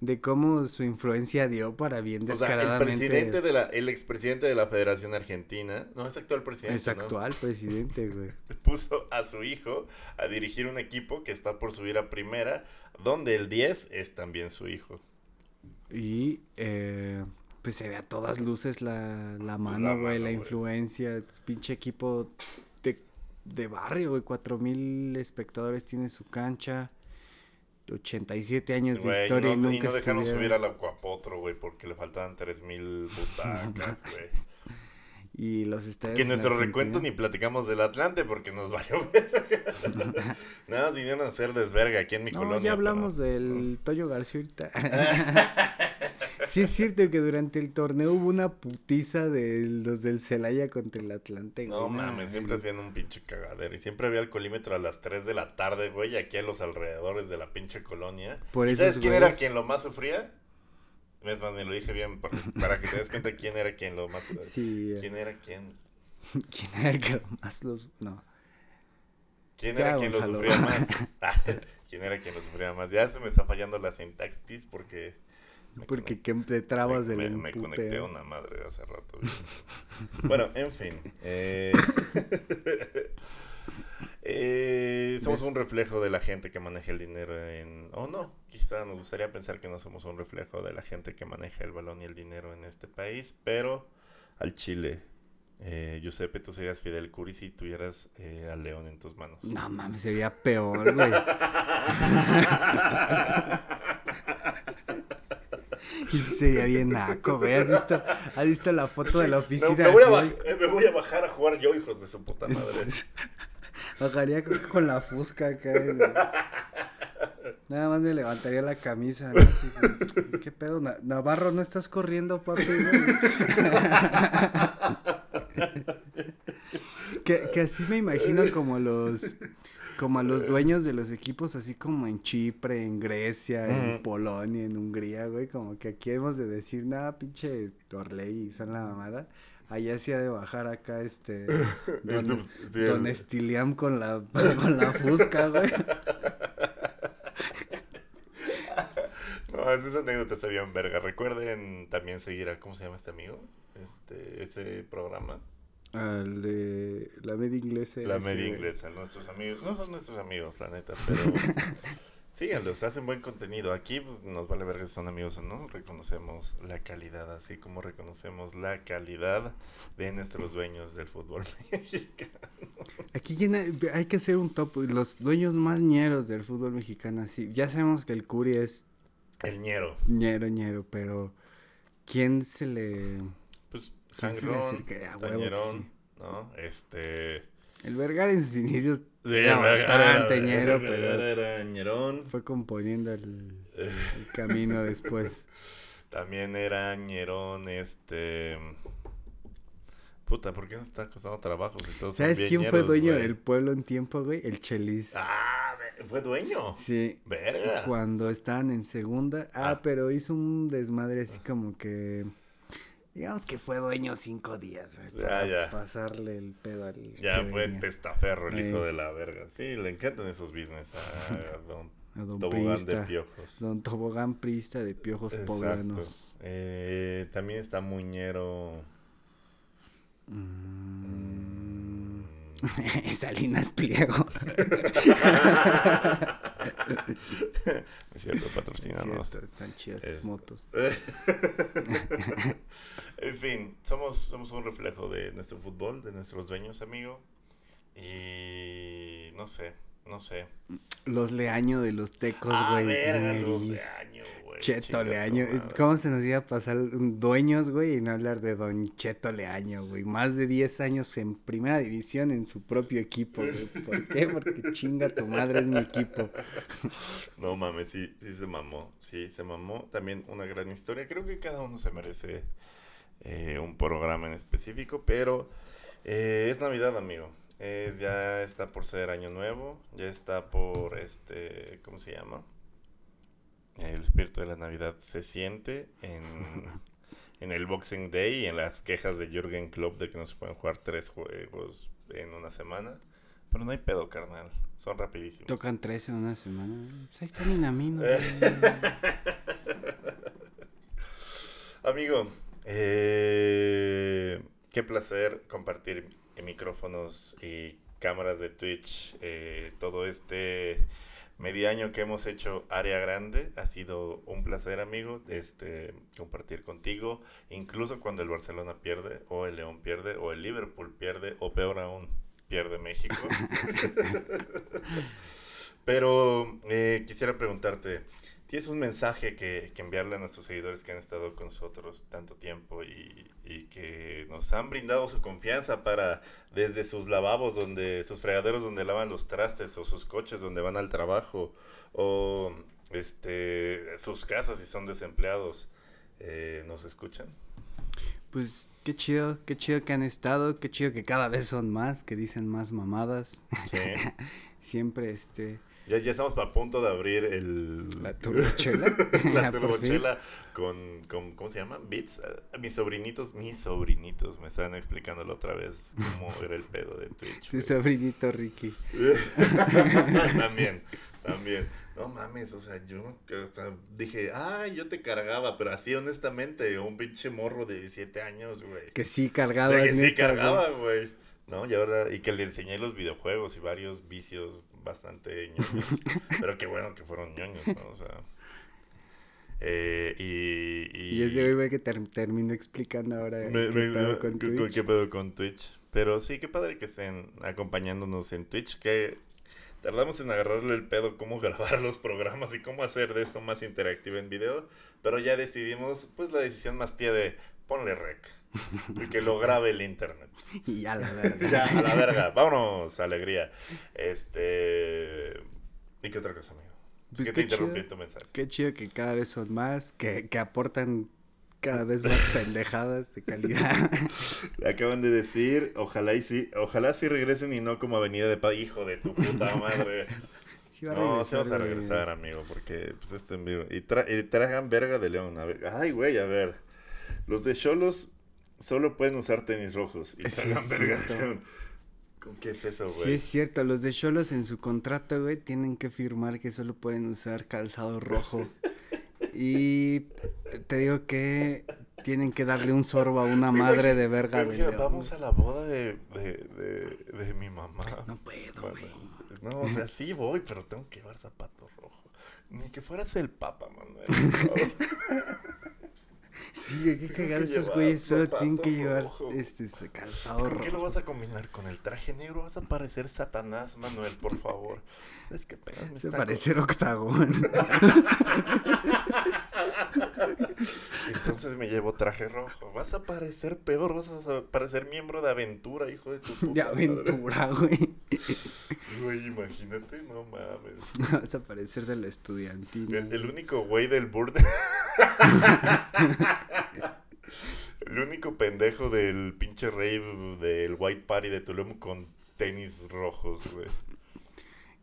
de cómo su influencia dio para bien descaradamente. O sea, el presidente de la, el expresidente de la Federación Argentina, no es actual presidente. Es actual presidente, güey. [LAUGHS] Puso a su hijo a dirigir un equipo que está por subir a primera, donde el 10 es también su hijo. Y eh, pues se ve a todas luces la, la mano, güey, la, influencia, pinche equipo de, de barrio, güey, cuatro mil espectadores tiene su cancha, 87 años de historia y, nunca y no dejaron subir al Acuapotro, güey, porque le faltaban tres mil [LAUGHS] butacas, güey. Y los estadios. Que en nuestro recuento ni platicamos del Atlante porque nos [LAUGHS] valió Nada más vinieron a hacer desverga aquí en mi no, colonia. Ya hablamos del Toyo García [LAUGHS] sí es cierto que durante el torneo hubo una putiza de los del Celaya contra el Atlante. No mames, siempre hacían un pinche cagadero. Y siempre había colímetro a las 3 de la tarde, güey, aquí a los alrededores de la pinche colonia. ¿Sabes quién era quien lo más sufría? Es más, me lo dije bien para, que te des cuenta quién era quien lo más. [LAUGHS] Sí. ¿Quién era quién? [LAUGHS] ¿Quién era el que más los.? No. ¿Quién era quien lo sufría más? [LAUGHS] ¿Quién era quien lo sufría más? Ya se me está fallando la sintaxis porque porque que te trabas del me, me conecté a una madre hace rato. bueno, en fin. Eh, eh, somos un reflejo de la gente que maneja el dinero en... O no, nos gustaría pensar que no somos un reflejo de la gente que maneja el balón y el dinero en este país, pero al Chile. Eh, Giuseppe, tú serías Fidel Curi si tuvieras eh, al león en tus manos. No mames, sería peor, güey. [LAUGHS] Y sería bien naco, güey. ¿Has visto, ¿Has visto la foto de la oficina? me, voy a me, voy a bajar a jugar yo, hijos de su puta [LAUGHS] madre. Bajaría con, la fusca acá. Nada más me levantaría la camisa, ¿no? ¿Qué pedo? Navarro, ¿no estás corriendo, papi? [LAUGHS] que, que así me imagino como los como a los dueños de los equipos, así como en Chipre, en Grecia, en Polonia, en Hungría, güey, como que aquí hemos de decir, nada, pinche Torley, son la mamada. Allá se ha de bajar acá este [LAUGHS] Don, Estiliam con la, [LAUGHS] con la fusca, güey. No, esas anécdotas bien verga. Recuerden también seguir a, ¿cómo se llama este amigo? este, ese programa. Al de la media inglesa. La media inglesa, nuestros amigos, no son nuestros amigos, la neta, pero [LAUGHS] síganlos, hacen buen contenido. Aquí pues, nos vale ver si son amigos o no, reconocemos la calidad, así como reconocemos la calidad de nuestros dueños del fútbol [LAUGHS] mexicano. Aquí hay que hacer un top. Los dueños más ñeros del fútbol mexicano, así. Ya sabemos que el Curi es El ñero, ñero, ñero, pero ¿quién se le. pues ¿Quién se le sangrón, acerca? A huevo que sí. ¿no? Este... El Vergara en sus inicios Sí, era bastante ñero, pero era ñerón. fue componiendo el, el camino después. [LAUGHS] También era ñerón, este... Puta, ¿por qué nos está costando trabajo? si todos son ¿Sabes quién fue dueño güey? del pueblo en tiempo, güey? El Chelis. Ah, fue dueño. Sí. Verga. Cuando estaban en segunda. Ah, Ah. pero hizo un desmadre así como que. Digamos que fue dueño cinco días, güey. Ya, para ya. pasarle el pedo al. Ya fue testaferro el hijo Eh. de la verga. Sí, le encantan esos business a [LAUGHS] don A don Tobogán de. Piojos. Don Tobogán Prista de Piojos Exacto. Poblanos. Eh, también está Muñero. Mm. [LAUGHS] Salinas Pliego. [LAUGHS] es cierto, patrocinanos. Están chidas Es- tus motos. [LAUGHS] en fin, somos, somos un reflejo de nuestro fútbol, de nuestros dueños, amigo. Y no sé, no sé. Los Leaño de los Tecos, ah, güey. verga, los Neris. Leaño, güey. Cheto Leaño. ¿Cómo se nos iba a pasar dueños, güey, y no hablar de Don Cheto Leaño, güey? Más de 10 años en primera división en su propio equipo, güey. ¿Por qué? Porque chinga tu madre es mi equipo. No mames, sí, sí se mamó. Sí, se mamó. También una gran historia. Creo que cada uno se merece eh, un programa en específico, pero eh, es Navidad, amigo. Es, ya está por ser Año Nuevo. Ya está por, este, ¿cómo se llama? El espíritu de la Navidad se siente en, [LAUGHS] en el Boxing Day y en las quejas de Jürgen Klopp de que no se pueden jugar tres juegos en una semana. Pero no hay pedo, carnal. Son rapidísimos. Tocan 13 en una semana. Pues ahí está. [LAUGHS] Amigo, eh, qué placer compartir micrófonos y cámaras de Twitch. eh, todo este medio año que hemos hecho área grande ha sido un placer, amigo, este compartir contigo, incluso cuando el Barcelona pierde o el León pierde o el Liverpool pierde o peor aún pierde México. [LAUGHS] Pero eh, quisiera preguntarte, ¿tienes un mensaje que, que enviarle a nuestros seguidores que han estado con nosotros tanto tiempo y, y que nos han brindado su confianza para desde sus lavabos, donde sus fregaderos donde lavan los trastes o sus coches donde van al trabajo o este sus casas si son desempleados, eh, nos escuchan? Pues qué chido, qué chido que han estado, qué chido que cada vez son más, que dicen más mamadas. Sí. [LAUGHS] Siempre, este, Ya, ya estamos a punto de abrir el... la turbochela. [LAUGHS] [LAUGHS] la fin. turbochela con, con, ¿cómo se llama? Beats. Ah, mis sobrinitos, mis sobrinitos me estaban explicándolo otra vez cómo [LAUGHS] era el pedo de Twitch. Tu sobrinito Ricky. también, también. No mames, o sea, yo hasta dije, ah, yo te cargaba, pero así honestamente, un pinche morro de 17 años, güey. Que sí O cargaba, sea, que sí cargaba, güey. ¿No? Y ahora, y que le enseñé los videojuegos y varios vicios bastante ñoños. [LAUGHS] pero qué bueno que fueron ñoños, ¿no? O sea. Eh, y, y. Y ese güey que ter- terminó explicando ahora Me- qué me- pedo con ¿qué- Twitch. qué pedo con Twitch? Pero sí, qué padre que estén acompañándonos en Twitch, que tardamos en agarrarle el pedo cómo [LAUGHS] grabar los programas y cómo hacer de esto más interactivo en video, pero ya decidimos, pues la decisión más tía de ponle rec y que lo grabe el internet. [LAUGHS] Y ya la [LAUGHS] verga. Ya, a la verga, vámonos, alegría. Este... ¿Y qué otra cosa, amigo? Pues que qué te interrumpí chido. en tu mensaje. Qué chido que cada vez son más, que, que aportan cada vez más [LAUGHS] pendejadas de calidad. Acaban de decir, ojalá y sí, ojalá sí regresen y no como Avenida de Paz, hijo de tu puta madre. Sí va a no, sí regresar, vamos a güey. regresar, amigo, porque pues esto en vivo. Y, tra- y tragan verga de león, a ver. Ay, güey, a ver. Los de Cholos solo pueden usar tenis rojos y Sí, león. ¿Con qué es eso, Sí, güey? es cierto, los de Cholos en su contrato, güey, tienen que firmar que solo pueden usar calzado rojo. Y te digo que tienen que darle un sorbo a una madre de verga león, vamos güey. a la boda de, de, de, de mi mamá. No puedo, güey. No, o sea, sí voy, pero tengo que llevar zapatos rojos. Ni que fueras el papa, Manuel. [LAUGHS] Sí, qué que esos güeyes solo tienen que llevar rojo. este calzado ¿Con qué lo rojo. vas a combinar? ¿Con el traje negro? ¿Vas a parecer Satanás, Manuel, por favor? ¿Sabes qué pegas? Se parece octagón. Entonces me llevo traje rojo. Vas a parecer peor, vas a parecer miembro de aventura, hijo de tu puta De madre. aventura, güey. Güey, imagínate, no mames. Vas a parecer del estudiantino. El, el único güey del burn. [LAUGHS] el único pendejo del pinche rave del White Party de Tulum con tenis rojos, güey.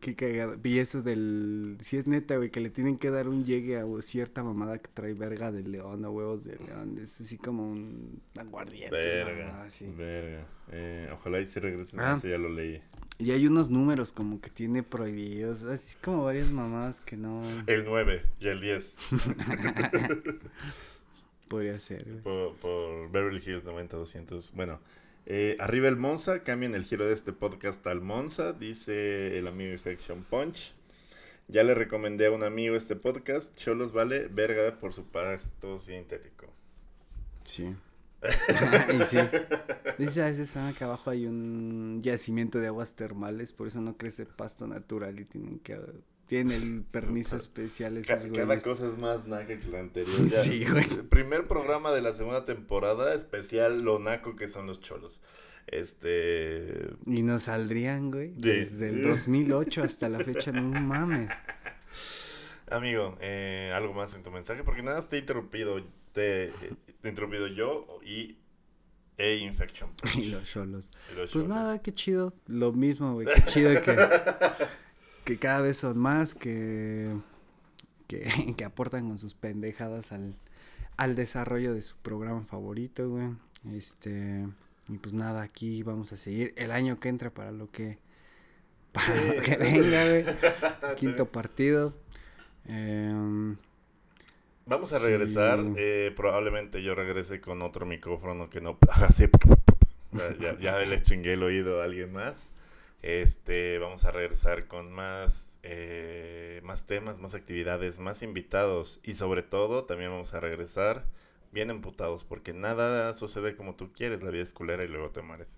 Qué cagado. Vi eso del. Si es neta, güey, que le tienen que dar un llegue a cierta mamada que trae verga de león o huevos de león. Es así como un aguardiente. Verga. así. Verga. Eh, ojalá y se regresen. Ah. Ese ya lo leí. Y hay unos números como que tiene prohibidos. Así como varias mamadas que no El 9 y el 10 [LAUGHS] podría ser, güey. por, por Beverly Hills 90-200. Bueno, eh, arriba el Monza. Cambian el giro de este podcast al Monza, dice el amigo Infection Punch. Ya le recomendé a un amigo este podcast. Cholos vale verga por su pasto sintético. Sí. [LAUGHS] [LAUGHS] y sí. Dice, a veces saben que abajo hay un yacimiento de aguas termales, por eso no crece pasto natural y tienen que tienen el permiso especial esos cada güeyes. cosa es más naca que la anterior. [LAUGHS] Ya, Sí, güey. el Primer programa de la segunda temporada, especial lo naco que son los cholos. Este. Y nos saldrían, güey, Sí. desde el 2008 hasta la fecha, no mames. Amigo, eh, algo más en tu mensaje, porque nada, te he interrumpido. Te, te he interrumpido yo y. E Infection. [LAUGHS] Y los cholos. Pues cholos. nada, qué chido, lo mismo, güey, qué chido que, [LAUGHS] que cada vez son más, que, que, [LAUGHS] que aportan con sus pendejadas al, al desarrollo de su programa favorito, güey. Este, y pues nada, aquí vamos a seguir el año que entra para lo que, [LAUGHS] para Sí. lo que venga, güey. [LAUGHS] Quinto partido. Em, Vamos a Sí. regresar. eh, probablemente yo regrese con otro micrófono que no. Así. Ya, ya, ya le chingué el oído a alguien más. Este, vamos a regresar con más, eh, más temas, más actividades, más invitados y sobre todo también vamos a regresar bien emputados porque nada sucede como tú quieres, la vida es culera y luego te mueres.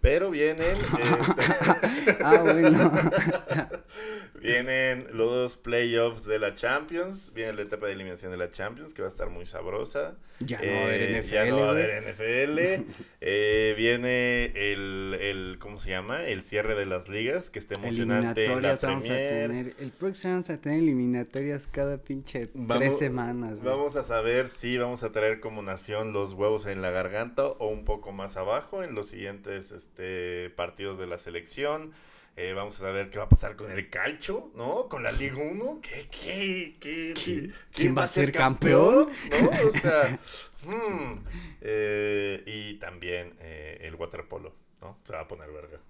Pero vienen, este, [LAUGHS] ah, bueno. [LAUGHS] vienen los playoffs de la Champions, viene la etapa de eliminación de la Champions que va a estar muy sabrosa. Ya no va a haber Eh, NFL, Ya no va a haber NFL. [LAUGHS] Eh, viene el, el, ¿cómo se llama? El cierre de las ligas, que está emocionante la Eliminatorias vamos a Premier. tener. El próximo vamos a tener eliminatorias cada pinche Vamos- tres semanas. güey. Vamos a saber si vamos a traer como nación los huevos en la garganta o un poco más abajo en los siguientes este, partidos de la selección. Eh, vamos a saber qué va a pasar con el calcho, ¿no? Con la Liga 1. ¿Qué, qué, qué, ¿Quién- va a ser campeón? ¿No? O [LAUGHS] sea, hmm. Eh, y también eh, el waterpolo, ¿no? Se va a poner verga.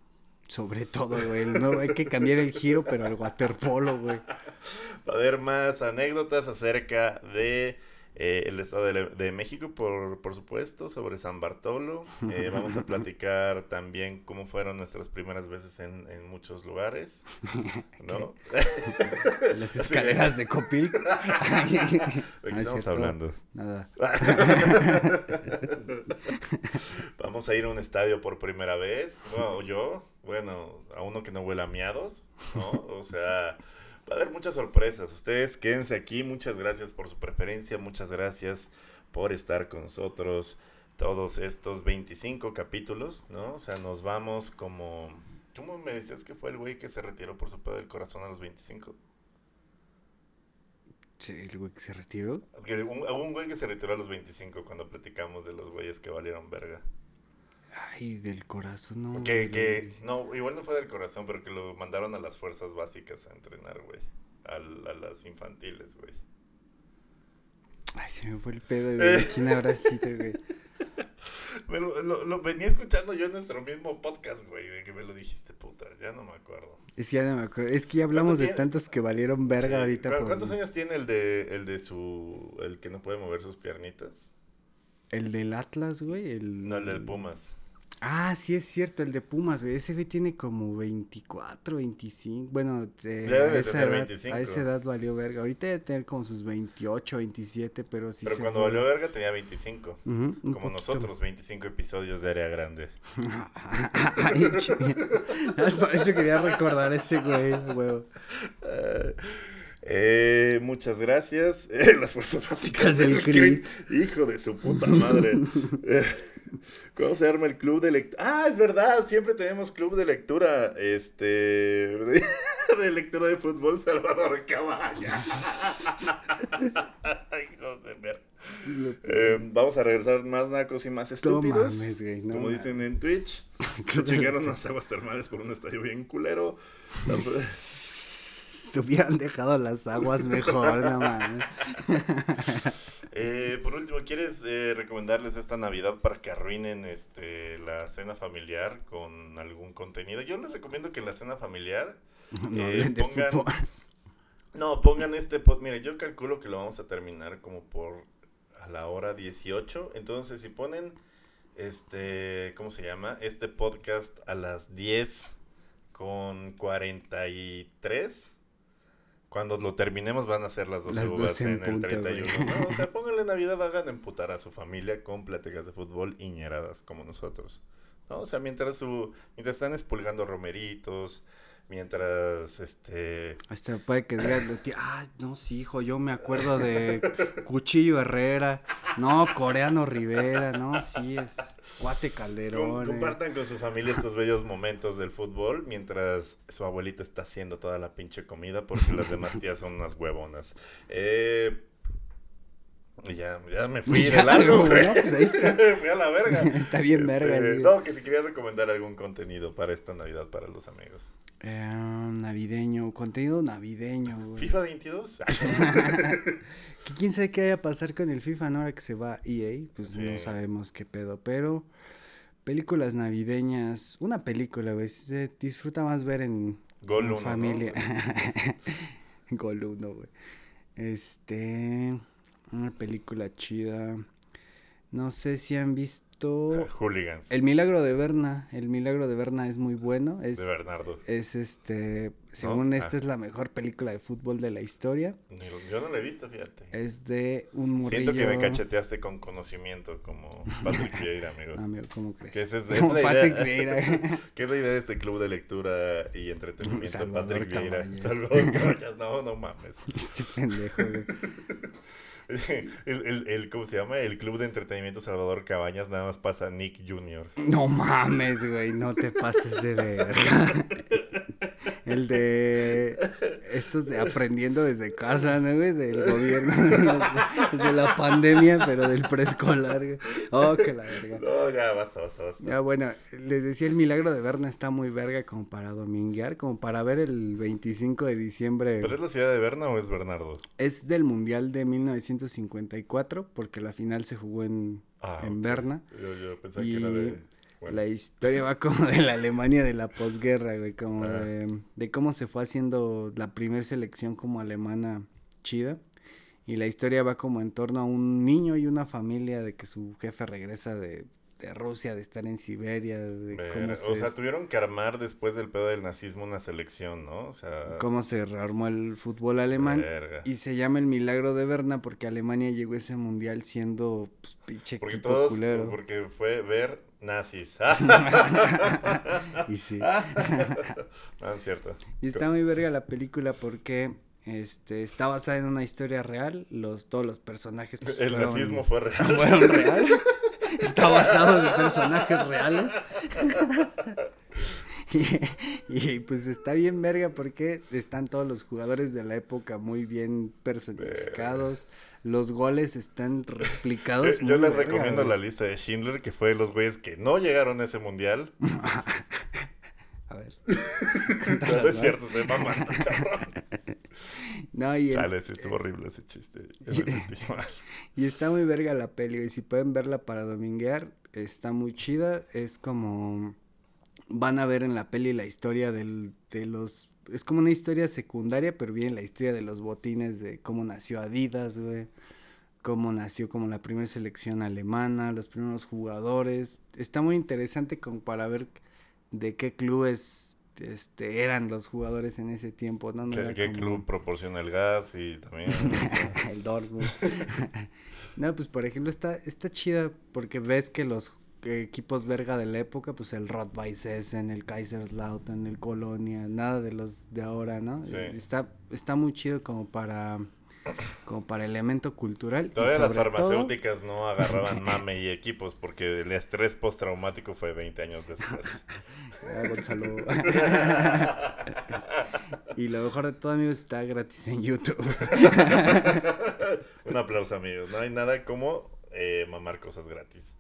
Sobre todo, güey. No, hay que cambiar el giro, pero al waterpolo, güey. Va a haber más anécdotas acerca de eh, el Estado de, de México, por, por supuesto, sobre San Bartolo. [LAUGHS] Eh, vamos a platicar también cómo fueron nuestras primeras veces en, en muchos lugares, [LAUGHS] ¿no? Las escaleras de Copil. [LAUGHS] ¿De qué No estamos hablando? Nada. Vamos a ir a un estadio por primera vez. Bueno, yo, bueno, a uno que no huela a miados, ¿no? O sea, va a haber muchas sorpresas. Ustedes quédense aquí. Muchas gracias por su preferencia. Muchas gracias por estar con nosotros todos estos 25 capítulos, ¿no? O sea, nos vamos como... ¿Cómo me decías que fue el güey que se retiró por su pedo del corazón a los 25? Sí, el güey que se retiró. Un, hubo un güey que se retiró a los 25 cuando platicamos de los güeyes que valieron verga. Ay, del corazón, no. Que, que, no, igual no fue del corazón, pero que lo mandaron a las fuerzas básicas a entrenar, güey. Al- A, las infantiles, güey. Ay, se me fue el pedo, güey. ¿Quién habrá sido, güey? [LAUGHS] Pero lo, lo venía escuchando yo en nuestro mismo podcast, güey, de que me lo dijiste, puta, ya no me acuerdo. Es que ya no me acuerdo. Es que ya hablamos de tiene? tantos que valieron verga Sí, ahorita. pero por- ¿Cuántos años tiene el de, el de su, el que no puede mover sus piernitas? El del Atlas, güey. El... No, el del Pumas. Ah, sí es cierto, el de Pumas, güey. Ese güey tiene como 24, 25. Bueno, eh, a, esa edad, a esa edad valió verga. Ahorita debe tener como sus 28, 27, pero sí Pero cuando valió verga tenía 25. como nosotros, 25 episodios de Área Grande. [LAUGHS] Ay, Por eso quería recordar ese güey, güey. Eh, muchas gracias. Eh, [LAUGHS] las fuerzas básicas del CRIT. Hijo de su puta madre. [LAUGHS] ¿Cómo se arma el club de lectura? Ah, es verdad, siempre tenemos club de lectura, este, [LAUGHS] de, lectura de fútbol Salvador Cabañas. [LAUGHS] eh, vamos a regresar más nacos y más estúpidos. como dicen en Twitch. [LAUGHS] Chingaron las aguas termales por un estadio bien culero. Se hubieran dejado las aguas mejor, no mames. [LAUGHS] Eh, por último, ¿quieres eh, recomendarles esta Navidad para que arruinen este la cena familiar con algún contenido? Yo les recomiendo que la cena familiar [LAUGHS] no, eh, pongan, [LAUGHS] no pongan este pod. Mire, yo calculo que lo vamos a terminar como por a la hora 18. Entonces, si ponen este, ¿cómo se llama? Este podcast a las 10 con 43 cuando lo terminemos van a ser las 12 las uvas en, el 31. No, o sea, pónganle Navidad, hagan emputar a su familia con pláticas de fútbol iñeradas como nosotros. ¿no? O sea, mientras su mientras están expulgando romeritos, mientras este hasta puede que digan ah no sí hijo yo me acuerdo de Cuchillo Herrera no Coreano Rivera no sí es Cuate Calderón eh. compartan con su familia estos bellos momentos del fútbol mientras su abuelita está haciendo toda la pinche comida porque las demás tías son unas huevonas eh ya, ya me fui de largo, [LAUGHS] güey. pues ahí está. [LAUGHS] fui a la verga. [LAUGHS] está bien verga. Este, no, que si quería recomendar algún contenido para esta Navidad para los amigos. Eh, navideño, contenido navideño, güey. ¿FIFA 22? que quién sabe qué vaya a pasar con el FIFA ahora que se va EA, pues no sabemos qué pedo, pero películas navideñas, una película, güey, se disfruta más ver en, Gol familia. Gol 1, güey. Este, una película chida. No sé si han visto Hooligans. El milagro de Berna, el milagro de Berna es muy bueno. Es, de Bernardo. Es este, según esta ah. es la mejor película de fútbol de la historia. Yo no la he visto, fíjate. Es de un morrillo. Siento que me cacheteaste con conocimiento como Patrick Vieira, amigo. [LAUGHS] Amigo, ¿cómo crees? es, [LAUGHS] como Patrick Vieira. [LAUGHS] ¿Qué es la idea de este club de lectura y entretenimiento? Patrick Vieira. No, no mames. Este pendejo, güey. [LAUGHS] el, el, el, ¿cómo se llama? El Club de Entretenimiento Salvador Cabañas nada más pasa Nick Jr. No mames, güey, no te pases de verga. [LAUGHS] el de estos de aprendiendo desde casa, ¿no, güey? Del gobierno, de la pandemia, pero del preescolar. Oh, que la verga. No, ya, basta, basta, basta. Ya, bueno, les decía, el milagro de Berna está muy verga como para dominguear, como para ver el 25 de diciembre. ¿Pero es la ciudad de Berna o es Bernardo? Es del Mundial de 1900 1954, porque la final se jugó en, ah, en Berna. Yo, pensaba que era de... La historia va como de la Alemania de la posguerra, güey, como de, de, cómo se fue haciendo la primera selección como alemana chida. Y la historia va como en torno a un niño y una familia de que su jefe regresa de de Rusia, de estar en Siberia, de cómo O sea, tuvieron que armar después del pedo del nazismo una selección, ¿no? O sea... Cómo se rearmó el fútbol alemán. Y se llama el milagro de Berna porque Alemania llegó a ese mundial siendo pues, pinche porque todos, culero. Porque fue ver nazis. [LAUGHS] [LAUGHS] y sí. no, es cierto. Y está muy verga la película porque... Este, está basada en una historia real, los, todos los personajes. Pues, el nazismo fue real. Fueron real. está basado en personajes reales. [LAUGHS] [LAUGHS] y, pues está bien verga porque están todos los jugadores de la época muy bien personificados. Los goles están replicados. Yo les recomiendo la lista de Schindler, que fue de los güeyes que no llegaron a ese mundial. [LAUGHS] a ver. [LAUGHS] no es cierto, se maman, No, y Chale, sí estuvo horrible ese chiste. y está muy verga la peli, y si pueden verla para dominguear, está muy chida. Es como. Van a ver en la peli la historia del, de los. Es como una historia secundaria, pero bien la historia de los botines, de cómo nació Adidas, güey cómo nació como la primera selección alemana, los primeros jugadores. Está muy interesante como para ver de qué clubes este, eran los jugadores en ese tiempo, ¿no? ¿Qué, qué club proporciona el gas y también? [LAUGHS] el Dortmund. [LAUGHS] no, pues por ejemplo está, está chida porque ves que los equipos verga de la época, pues el en el Kaiserslautern, el Colonia, nada de los de ahora, ¿no? Está, está muy chido como para como para elemento cultural. Todavía las farmacéuticas no agarraban mame y equipos porque el estrés postraumático fue 20 años después. [LAUGHS] [LAUGHS] y lo mejor de todo, amigos, está gratis en YouTube. [LAUGHS] Un aplauso, amigos. No hay nada como eh, mamar cosas gratis.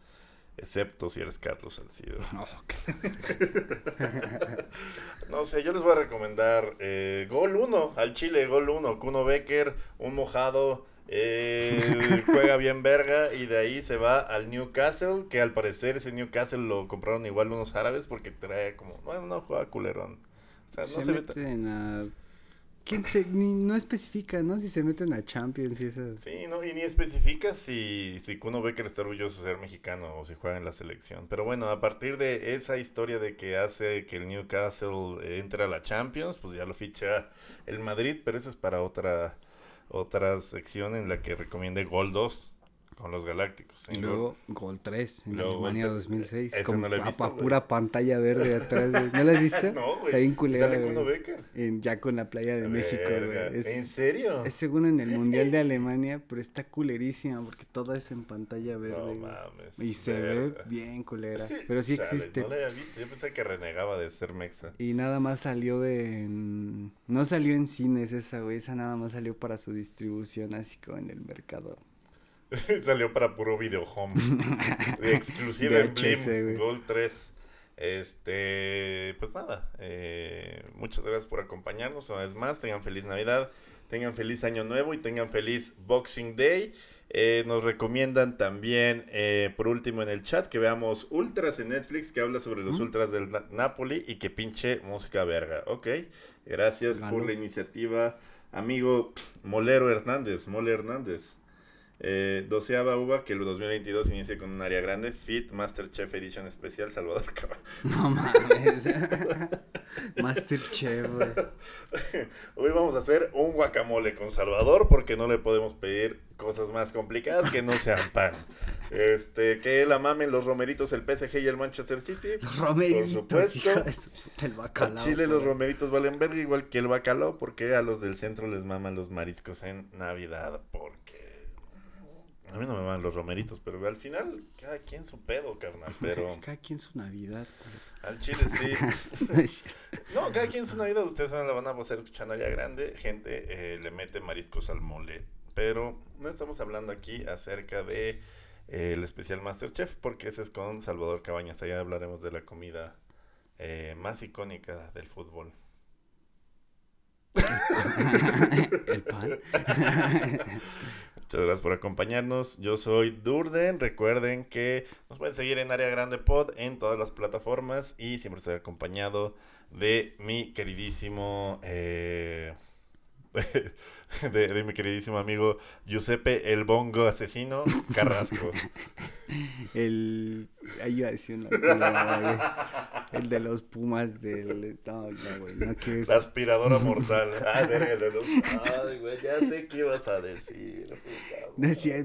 Excepto si eres Carlos Salcido. [LAUGHS] [LAUGHS] no sé, yo les voy a recomendar eh, Gol 1 al Chile, Gol 1. Kuno Becker, un mojado. Eh, [LAUGHS] juega bien verga y de ahí se va al Newcastle, que al parecer ese Newcastle lo compraron igual unos árabes porque trae como, bueno, no juega culerón. O sea, no se, meten a ¿Quién se, ni, no especifica, ¿no? Si se meten a Champions y eso. Sí, no, y ni especifica si, si Kuno Becker está orgulloso de ser mexicano o si juega en la selección. Pero bueno, a partir de esa historia de que hace que el Newcastle entre a la Champions, pues ya lo ficha el Madrid, pero eso es para otra, otra sección en la que recomiende Gol 2 con los Galácticos. Y luego Gol 3 en Alemania 2006. Con no pura pantalla verde atrás. ¿No la viste? [LAUGHS] no, güey. Ahí en ya con la playa de México, güey. ¿En serio? Es según en el Mundial de Alemania, pero está culerísima porque todo es en pantalla verde. No mames. Y se ve bien culera. [LAUGHS] Pero sí existe. No la había visto. Yo pensé que renegaba de ser mexa. Y nada más salió de. No salió en cines esa, güey. Esa nada más salió para su distribución, así como en el mercado. [LAUGHS] Salió para puro video home. [LAUGHS] Exclusiva en Blim, Gold 3. Este, pues nada, eh, muchas gracias por acompañarnos una vez más. Tengan feliz Navidad, tengan feliz Año Nuevo y tengan feliz Boxing Day. Eh, nos recomiendan también, eh, por último en el chat, que veamos Ultras en Netflix, que habla sobre los Ultras del Napoli y que pinche música verga. Ok, gracias por la iniciativa, amigo Molero Hernández, Mole Hernández. Eh, doceava uva que el 2022 inicia con un área grande. Fit Masterchef Edition Especial Salvador Cabal. [LAUGHS] No mames. [LAUGHS] Masterchef, [LAUGHS] Hoy vamos a hacer un guacamole con Salvador porque no le podemos pedir cosas más complicadas que no sean pan. Este, que la mamen los romeritos, el PSG y el Manchester City. Los romeritos, por supuesto. el bacalao. Chile los romeritos valen verga igual que el bacalao porque a los del centro les maman los mariscos en Navidad porque a mí no me van los romeritos, pero al final cada quien su pedo, carnal. Pero [LAUGHS] cada quien su Navidad. Al chile sí. [LAUGHS] no, cada quien su Navidad. Ustedes la van a pasar escuchando ya grande. Gente eh, le mete mariscos al mole. Pero no estamos hablando aquí acerca de eh, el especial Masterchef, porque ese es con Salvador Cabañas. Allá hablaremos de la comida eh, más icónica del fútbol. [LAUGHS] el pan. Muchas gracias por acompañarnos. Yo soy Durden. Recuerden que nos pueden seguir en Área Grande Pod en todas las plataformas y siempre estoy acompañado de mi queridísimo eh, de, mi queridísimo amigo Giuseppe el Bongo Asesino Carrasco. [LAUGHS] el. Ahí iba a decir El de los pumas del. No, no, güey, no quiero. La aspiradora mortal. Ay, de los. Ay, güey, ya sé qué ibas a decir.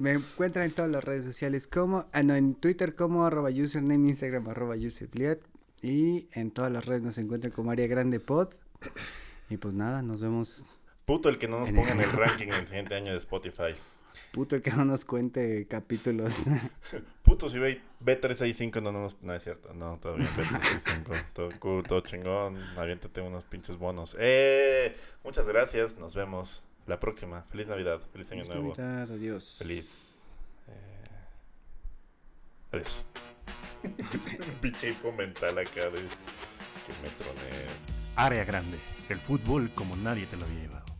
Me encuentran en todas las redes sociales como. Ah, no, en Twitter como arroba username, Instagram arroba. Y en todas las redes nos encuentran como Área Grande Pod. Y pues nada, nos vemos Puto el que no nos ponga en el ranking en el siguiente año de Spotify. Puto el que no nos cuente capítulos. [LAUGHS] Puto si ve B365 no, no, no es cierto. No, todavía B365. [LAUGHS] todo cool, todo chingón. Aviéntate unos pinches bonos. Eh, muchas gracias. Nos vemos la próxima. Feliz Navidad. Feliz Año Nuevo. Adiós. Feliz. Eh, adiós. [LAUGHS] Pinche hipo mental acá de que me troné. Área grande. El fútbol como nadie te lo había llevado.